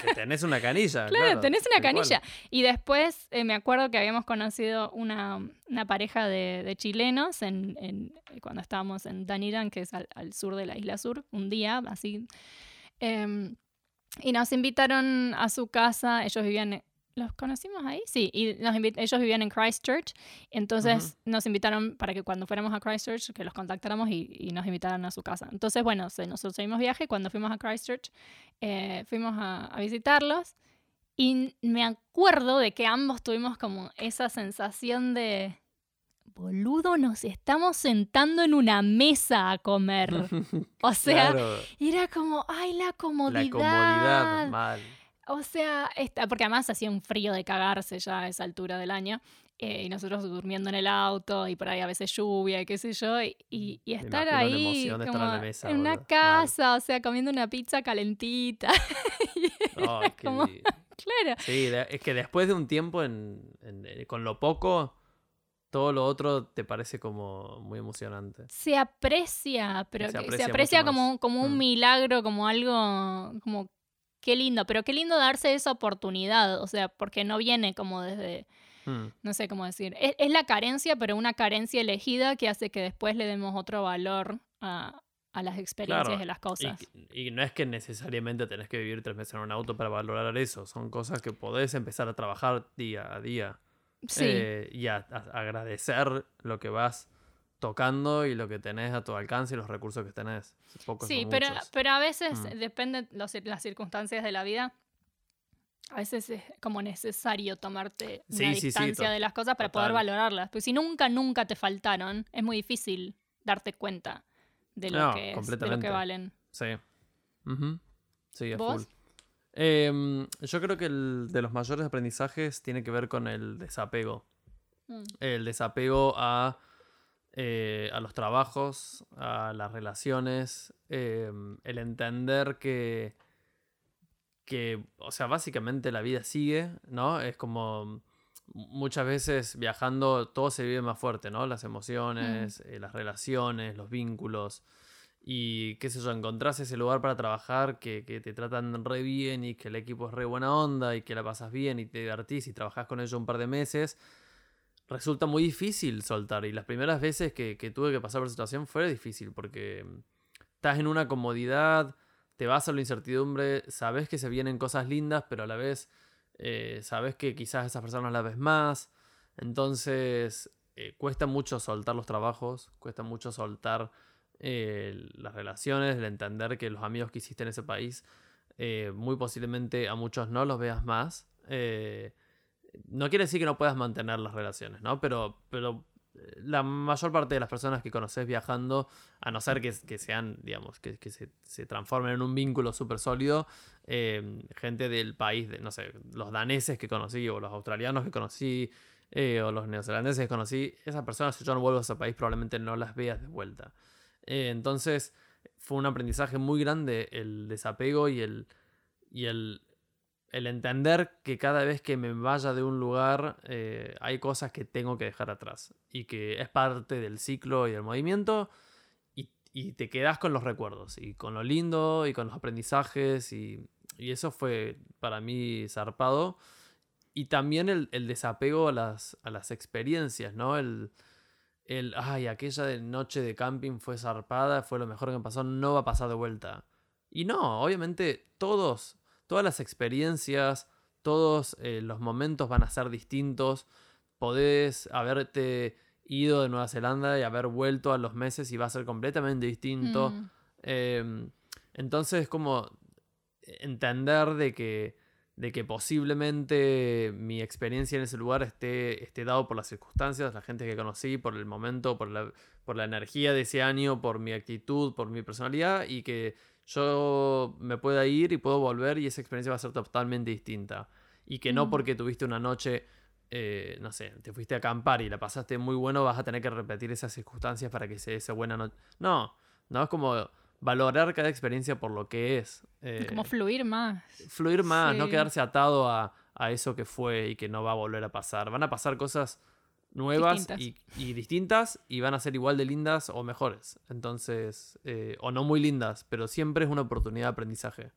Speaker 1: Que tenés una canilla.
Speaker 2: claro, tenés una canilla. Y después eh, me acuerdo que habíamos conocido una, una pareja de, de chilenos en, en, cuando estábamos en Daniran, que es al, al, sur de la isla sur, un día, así. Eh, y nos invitaron a su casa. Ellos vivían ¿Los conocimos ahí? Sí, y ellos vivían en Christchurch, entonces nos invitaron para que cuando fuéramos a Christchurch, que los contactáramos y, nos invitaran a su casa. Entonces, bueno, nosotros seguimos viaje, cuando fuimos a Christchurch, eh, fuimos a, visitarlos y me acuerdo de que ambos tuvimos como esa sensación de, boludo, nos estamos sentando en una mesa a comer. O sea, era como, ay, la comodidad. La comodidad, mal. O sea, está, porque además hacía un frío de cagarse ya a esa altura del año. Eh, y nosotros durmiendo en el auto y por ahí a veces lluvia y qué sé yo. Y, estar ahí en, una casa, o sea, comiendo una pizza calentita.
Speaker 1: Oh, claro. Sí, es que después de un tiempo en, eh, con lo poco, todo lo otro te parece como muy emocionante.
Speaker 2: Se aprecia, pero se aprecia, como, como un mm. milagro, como algo como qué lindo, pero qué lindo darse esa oportunidad, o sea, porque no viene como desde, hmm. no sé cómo decir, es, la carencia, pero una carencia elegida que hace que después le demos otro valor a, las experiencias de las cosas.
Speaker 1: Y, no es que necesariamente tenés que vivir tres meses en un auto para valorar eso, son cosas que podés empezar a trabajar día a día. Sí. Eh, y a, agradecer lo que vas tocando y lo que tenés a tu alcance y los recursos que tenés.
Speaker 2: sí, pero, pero a veces mm. depende las circunstancias de la vida. A veces es como necesario tomarte una distancia de las cosas para poder valorarlas. Porque si nunca, nunca te faltaron, es muy difícil darte cuenta de lo, que, de lo que valen.
Speaker 1: Sí. Sí, es Full. Em, yo creo que el de los mayores aprendizajes tiene que ver con el desapego. Mm. El desapego a eh, a los trabajos, a las relaciones, em, el entender que, que, o sea, básicamente la vida sigue, ¿no? Es como muchas veces viajando todo se vive más fuerte, ¿no? Las emociones, eh, las relaciones, los vínculos. Y qué sé yo, encontrás ese lugar para trabajar que, que, te tratan re bien y que el equipo es re buena onda y que la pasas bien y te divertís y trabajás con ellos un par de meses resulta muy difícil soltar. Y las primeras veces que, tuve que pasar por situación fue difícil porque mm, estás en una comodidad, te vas a la incertidumbre, sabes que se vienen cosas lindas, pero a la vez eh, sabes que quizás esas personas las ves más. Entonces eh, cuesta mucho soltar los trabajos, cuesta mucho soltar eh, las relaciones, el entender que los amigos que hiciste en ese país, muy posiblemente a muchos no los veas más no quiere decir que no puedas mantener las relaciones, ¿no? Pero, pero la mayor parte de las personas que conoces viajando, a no ser que, sean, digamos, que, se, transformen en un vínculo súper sólido, eh, gente del país, de, no sé, los daneses que conocí, o los australianos que conocí, eh, o los neozelandeses que conocí, esas personas, si yo no vuelvo a ese país, probablemente no las veas de vuelta. Eh, entonces, fue un aprendizaje muy grande el desapego y el, y el el entender que cada vez que me vaya de un lugar eh, hay cosas que tengo que dejar atrás y que es parte del ciclo y del movimiento y, te quedas con los recuerdos y con lo lindo y con los aprendizajes y, eso fue para mí zarpado y también el, desapego a las, a las, experiencias, ¿no? El, el, ay, aquella noche de camping fue zarpada, fue lo mejor que me pasó, no va a pasar de vuelta. Y no, obviamente todos todas las experiencias, todos eh, los momentos van a ser distintos. Podés haberte ido de Nueva Zelanda y haber vuelto a los meses y va a ser completamente distinto. Mm. Em, entonces, como entender de que, de que posiblemente mi experiencia en ese lugar esté, esté dado por las circunstancias, la gente que conocí, por el momento, por la, por la energía de ese año, por mi actitud, por mi personalidad y que yo me pueda ir y puedo volver y esa experiencia va a ser totalmente distinta. Y que no mm. porque tuviste una noche, eh, no sé, te fuiste a acampar y la pasaste muy bueno, vas a tener que repetir esas circunstancias para que sea esa buena noche. No, no es como valorar cada experiencia por lo que es.
Speaker 2: Eh, como fluir más.
Speaker 1: Fluir más, no quedarse atado a, a eso que fue y que no va a volver a pasar. Van a pasar cosas nuevas Y, distintas y van a ser igual de lindas o mejores. Entonces, eh, o no muy lindas, pero siempre es una oportunidad de aprendizaje.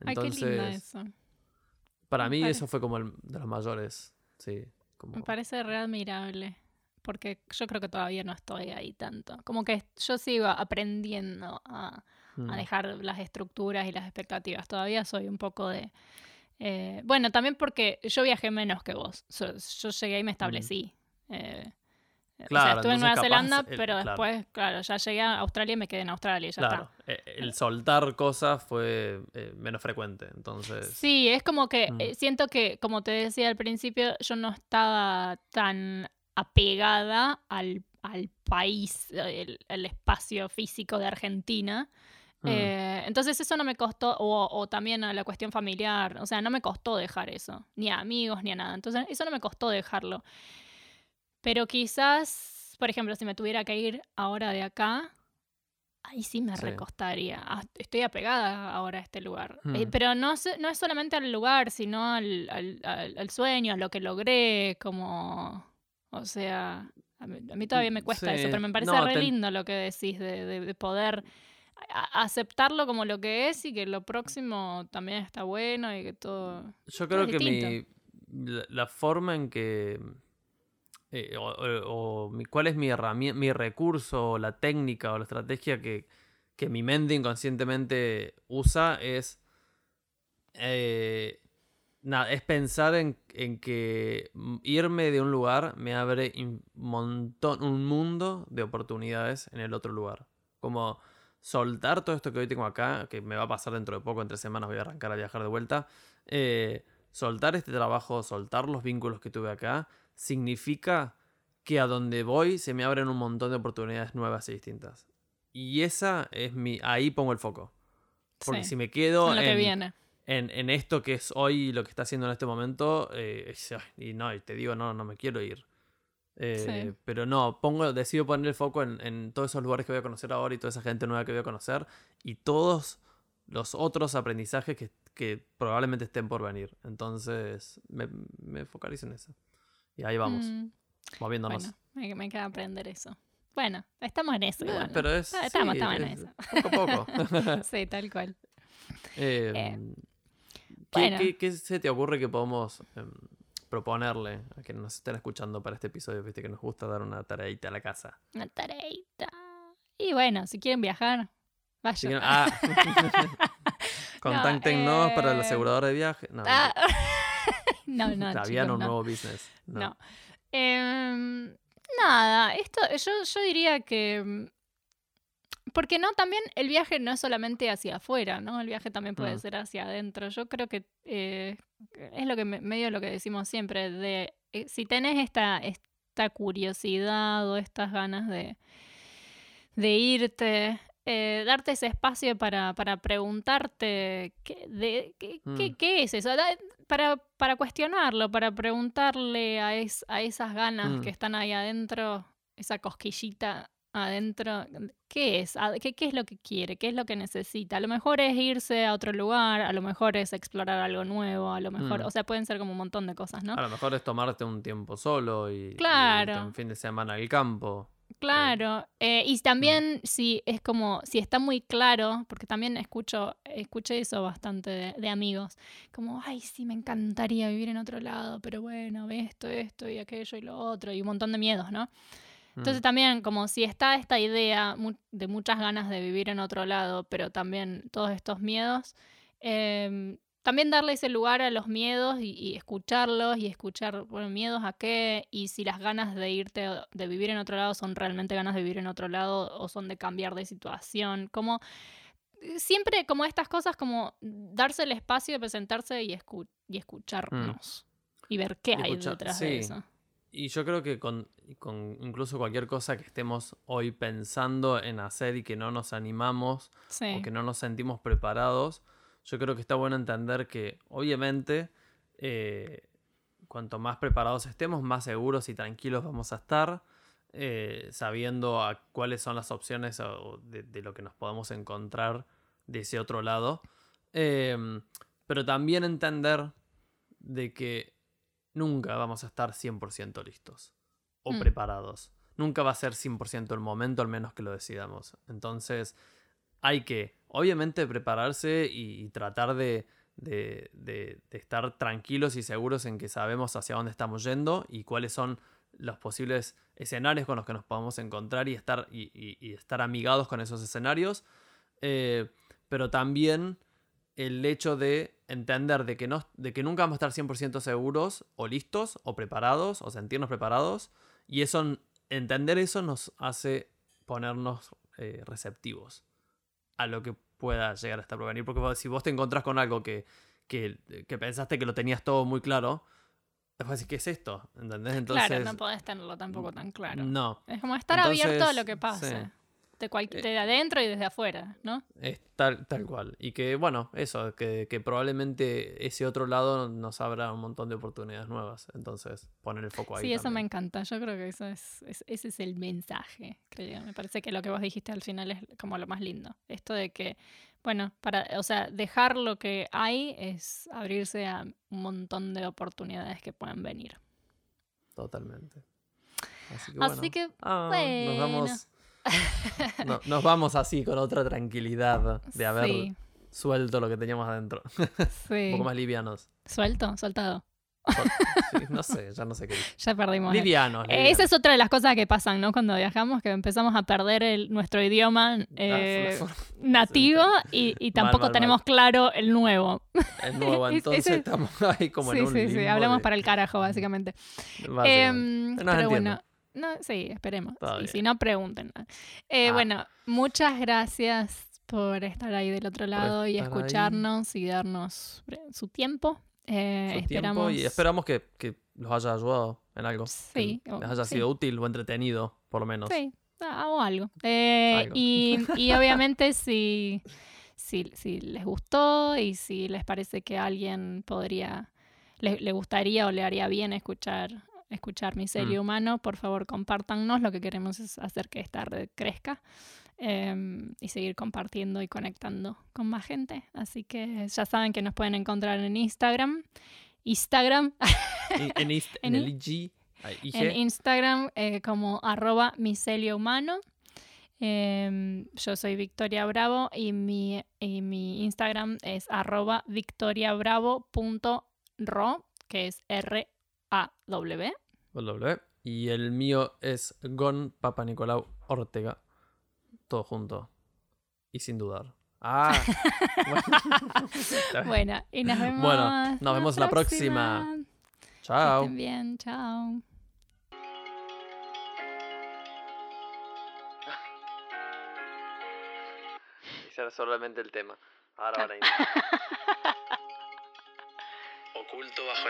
Speaker 1: Entonces, Ay, qué linda eso. Para mí eso fue como el de los mayores, sí.
Speaker 2: Me parece re admirable, porque yo creo que todavía no estoy ahí tanto. Como que yo sigo aprendiendo a, mm. dejar las estructuras y las expectativas. Todavía soy un poco de... Eh, bueno, también porque yo viajé menos que vos. Yo, llegué y me mm. establecí. Eh, o sea, estuve en Nueva Zelanda, pero después, claro, ya llegué a Australia y me quedé en Australia. Ya claro,
Speaker 1: eh, el soltar cosas fue eh, menos frecuente, entonces...
Speaker 2: Sí, es como que mm. siento que, como te decía al principio, yo no estaba tan apegada al, país, el, espacio físico de Argentina. Mm. entonces eso no me costó, o, o, también a la cuestión familiar, o sea, no me costó dejar eso, ni a amigos, ni a nada. Entonces eso no me costó dejarlo. Pero quizás, por ejemplo, si me tuviera que ir ahora de acá, ahí sí me recostaría. Ah, estoy apegada ahora a este lugar. Eh, mm. pero no, no es solamente al lugar, sino al, al, sueño, a lo que logré, como... O sea, a mí, todavía me cuesta eso, pero me parece re lindo lo que decís de, de, poder aceptarlo como lo que es y que lo próximo también está bueno y que todo...
Speaker 1: Yo creo que mi, la forma en que eh, o, cuál es mi herramienta, mi recurso, la técnica o la estrategia que, mi mente inconscientemente usa es, eh, es pensar en, que irme de un lugar me abre un montón, un mundo de oportunidades en el otro lugar. Como soltar todo esto que hoy tengo acá, que me va a pasar dentro de poco, entre semanas voy a arrancar a viajar de vuelta. Eh, soltar este trabajo, soltar los vínculos que tuve acá, significa que a donde voy se me abren un montón de oportunidades nuevas y distintas. Y esa es mi. Ahí pongo el foco. Porque si me quedo en, En, esto que es hoy lo que está haciendo en este momento, eh, y no, y te digo, no, no me quiero ir. Eh, pero no, pongo, decido poner el foco en, todos esos lugares que voy a conocer ahora y toda esa gente nueva que voy a conocer y todos los otros aprendizajes que, probablemente estén por venir. Entonces me, me focalizo en eso. Y ahí vamos. Mm. Moviéndonos.
Speaker 2: Bueno, me, queda aprender eso. Bueno, estamos en eso.
Speaker 1: Eh, pero es.
Speaker 2: Ah, estamos, estamos en eso.
Speaker 1: Poco a poco.
Speaker 2: sí, tal cual.
Speaker 1: Em, eh, ¿qué, qué, se te ocurre que podemos em, proponerle a quienes nos estén escuchando para este episodio? Viste que nos gusta dar una tareita a la casa.
Speaker 2: Una tareita. Y bueno, si quieren viajar, vayan.
Speaker 1: ah. Contáctenos para el eh, asegurador de viaje. No, ah.
Speaker 2: no, no.
Speaker 1: Habían un nuevo business.
Speaker 2: no. Em, nada, esto yo, yo diría que... Mm, porque no, también el viaje no es solamente hacia afuera, ¿no? El viaje también puede mm. ser hacia adentro. Yo creo que eh, es lo que medio lo que decimos siempre, de eh, si tenés esta, esta curiosidad o estas ganas de, de irte, eh, darte ese espacio para, para preguntarte qué, de, qué, qué,
Speaker 1: Mm.
Speaker 2: qué es eso, para, para cuestionarlo, para preguntarle a, es- a esas ganas
Speaker 1: Mm.
Speaker 2: que están ahí adentro, esa cosquillita adentro, ¿qué es? ¿A- ¿Qué, ¿Qué es lo que quiere? ¿Qué es lo que necesita? A lo mejor es irse a otro lugar, a lo mejor es explorar algo nuevo, a lo mejor,
Speaker 1: Mm.
Speaker 2: o sea, pueden ser como un montón de cosas, ¿no?
Speaker 1: A lo mejor es tomarte un tiempo solo y, y
Speaker 2: Claro.
Speaker 1: irte un fin de semana al campo.
Speaker 2: Claro, eh, y también si es como, si está muy claro, porque también escucho, escuché eso bastante de, de amigos, como, ay, sí, me encantaría vivir en otro lado, pero bueno, esto, esto y aquello y lo otro, y un montón de miedos, ¿no?
Speaker 1: Mm.
Speaker 2: Entonces también como si está esta idea de muchas ganas de vivir en otro lado, pero también todos estos miedos, em, también darle ese lugar a los miedos y, y escucharlos y escuchar, bueno, miedos a qué y si las ganas de irte, de vivir en otro lado son realmente ganas de vivir en otro lado o son de cambiar de situación, como eh, siempre como estas cosas como darse el espacio de presentarse y, escu- y escucharnos y ver qué
Speaker 1: Y
Speaker 2: hay detrás de eso.
Speaker 1: Y yo creo que con, con incluso cualquier cosa que estemos hoy pensando en hacer y que no nos animamos
Speaker 2: Sí.
Speaker 1: o que no nos sentimos preparados, yo creo que está bueno entender que obviamente eh, cuanto más preparados estemos, más seguros y tranquilos vamos a estar, eh, sabiendo a cuáles son las opciones o de, de lo que nos podemos encontrar de ese otro lado. Em, pero también entender de que nunca vamos a estar 100% listos o
Speaker 2: Mm.
Speaker 1: preparados. Nunca va a ser 100% el momento, al menos que lo decidamos. Entonces, hay que, obviamente, prepararse y, y tratar de, de- de- de estar tranquilos y seguros en que sabemos hacia dónde estamos yendo y cuáles son los posibles escenarios con los que nos podemos encontrar y estar, y, y- y estar amigados con esos escenarios. Eh, pero también el hecho de entender de que, no, de que nunca vamos a estar 100% seguros o listos o preparados o sentirnos preparados. Y eso, entender eso nos hace ponernos eh, receptivos a lo que pueda llegar a estar por venir. Porque si vos te encontrás con algo que, que, que pensaste que lo tenías todo muy claro, después decís, ¿qué es esto? ¿Entendés? Entonces,
Speaker 2: claro, no podés tenerlo tampoco tan claro.
Speaker 1: no.
Speaker 2: Es como estar abierto a lo que pase.
Speaker 1: sí.
Speaker 2: De, cual-
Speaker 1: Eh,
Speaker 2: de adentro y desde afuera, ¿no?
Speaker 1: Es tal, tal cual. Y que, bueno, eso, que, que probablemente ese otro lado nos abra un montón de oportunidades nuevas. Entonces, poner el foco ahí.
Speaker 2: Sí, eso me encanta. Yo creo que eso es, es- ese es el mensaje, creo. Me parece que lo que vos dijiste al final es como lo más lindo. Esto de que, bueno, para, o sea, dejar lo que hay es abrirse a un montón de oportunidades que pueden venir.
Speaker 1: Totalmente. Así que,
Speaker 2: Así
Speaker 1: bueno.
Speaker 2: que,
Speaker 1: Ah,
Speaker 2: bueno.
Speaker 1: nos vamos. No- nos vamos así con otra tranquilidad de haber
Speaker 2: Sí,
Speaker 1: suelto lo que teníamos adentro.
Speaker 2: sí.
Speaker 1: Un poco más livianos.
Speaker 2: Suelto, soltado.
Speaker 1: Sí, no sé, ya no sé qué.
Speaker 2: Ya perdimos. el-
Speaker 1: Livianos.
Speaker 2: Eh, Esa es otra de las cosas que pasan, ¿no? Cuando viajamos, que empezamos a perder el- nuestro idioma eh,
Speaker 1: Ah, fl-
Speaker 2: nativo y, tampoco
Speaker 1: mal,
Speaker 2: tenemos claro el nuevo.
Speaker 1: el nuevo,
Speaker 2: Es-
Speaker 1: entonces estamos ahí como
Speaker 2: sí,
Speaker 1: en un
Speaker 2: sí, sí, hablamos
Speaker 1: de-
Speaker 2: para el carajo, básicamente.
Speaker 1: básicamente.
Speaker 2: Em, pero bueno, no, sí, esperemos. Y si no, pregunten. Eh,
Speaker 1: Ah.
Speaker 2: Bueno, muchas gracias por estar ahí del otro lado y
Speaker 1: ahí.
Speaker 2: escucharnos y darnos su tiempo. Eh,
Speaker 1: su
Speaker 2: esperamos...
Speaker 1: tiempo y esperamos que, que los haya ayudado en algo. que
Speaker 2: Sí, o-
Speaker 1: les haya
Speaker 2: sí.
Speaker 1: sido útil o entretenido, por lo menos.
Speaker 2: Sí, ah, o algo. Eh,
Speaker 1: Algo.
Speaker 2: Y, y obviamente si, si, si les gustó y si les parece que alguien podría, le, le gustaría o le haría bien escuchar, escuchar Micelio
Speaker 1: Mm.
Speaker 2: Humano, por favor compártannos. Lo que queremos es hacer que esta red crezca em, y seguir compartiendo y conectando con más gente. Así que ya saben que nos pueden encontrar en Instagram. Instagram,
Speaker 1: en, ist-
Speaker 2: En
Speaker 1: en el
Speaker 2: i-
Speaker 1: IG, IG,
Speaker 2: en Instagram eh, como arroba micelio humano. Em, yo soy Victoria Bravo y mi, y mi Instagram es arroba victoriabravo.ro, que es R-A-W.
Speaker 1: W. Y el mío es Gon Papa Nicolau Ortega. Todo junto. Y sin dudar. Ah. bueno.
Speaker 2: Bueno, y nos vemos.
Speaker 1: Bueno, nos vemos la próxima.
Speaker 2: Que
Speaker 1: Chao.
Speaker 2: estén bien, chao.
Speaker 1: Era solamente el tema. Ahora van a ir. Oculto bajo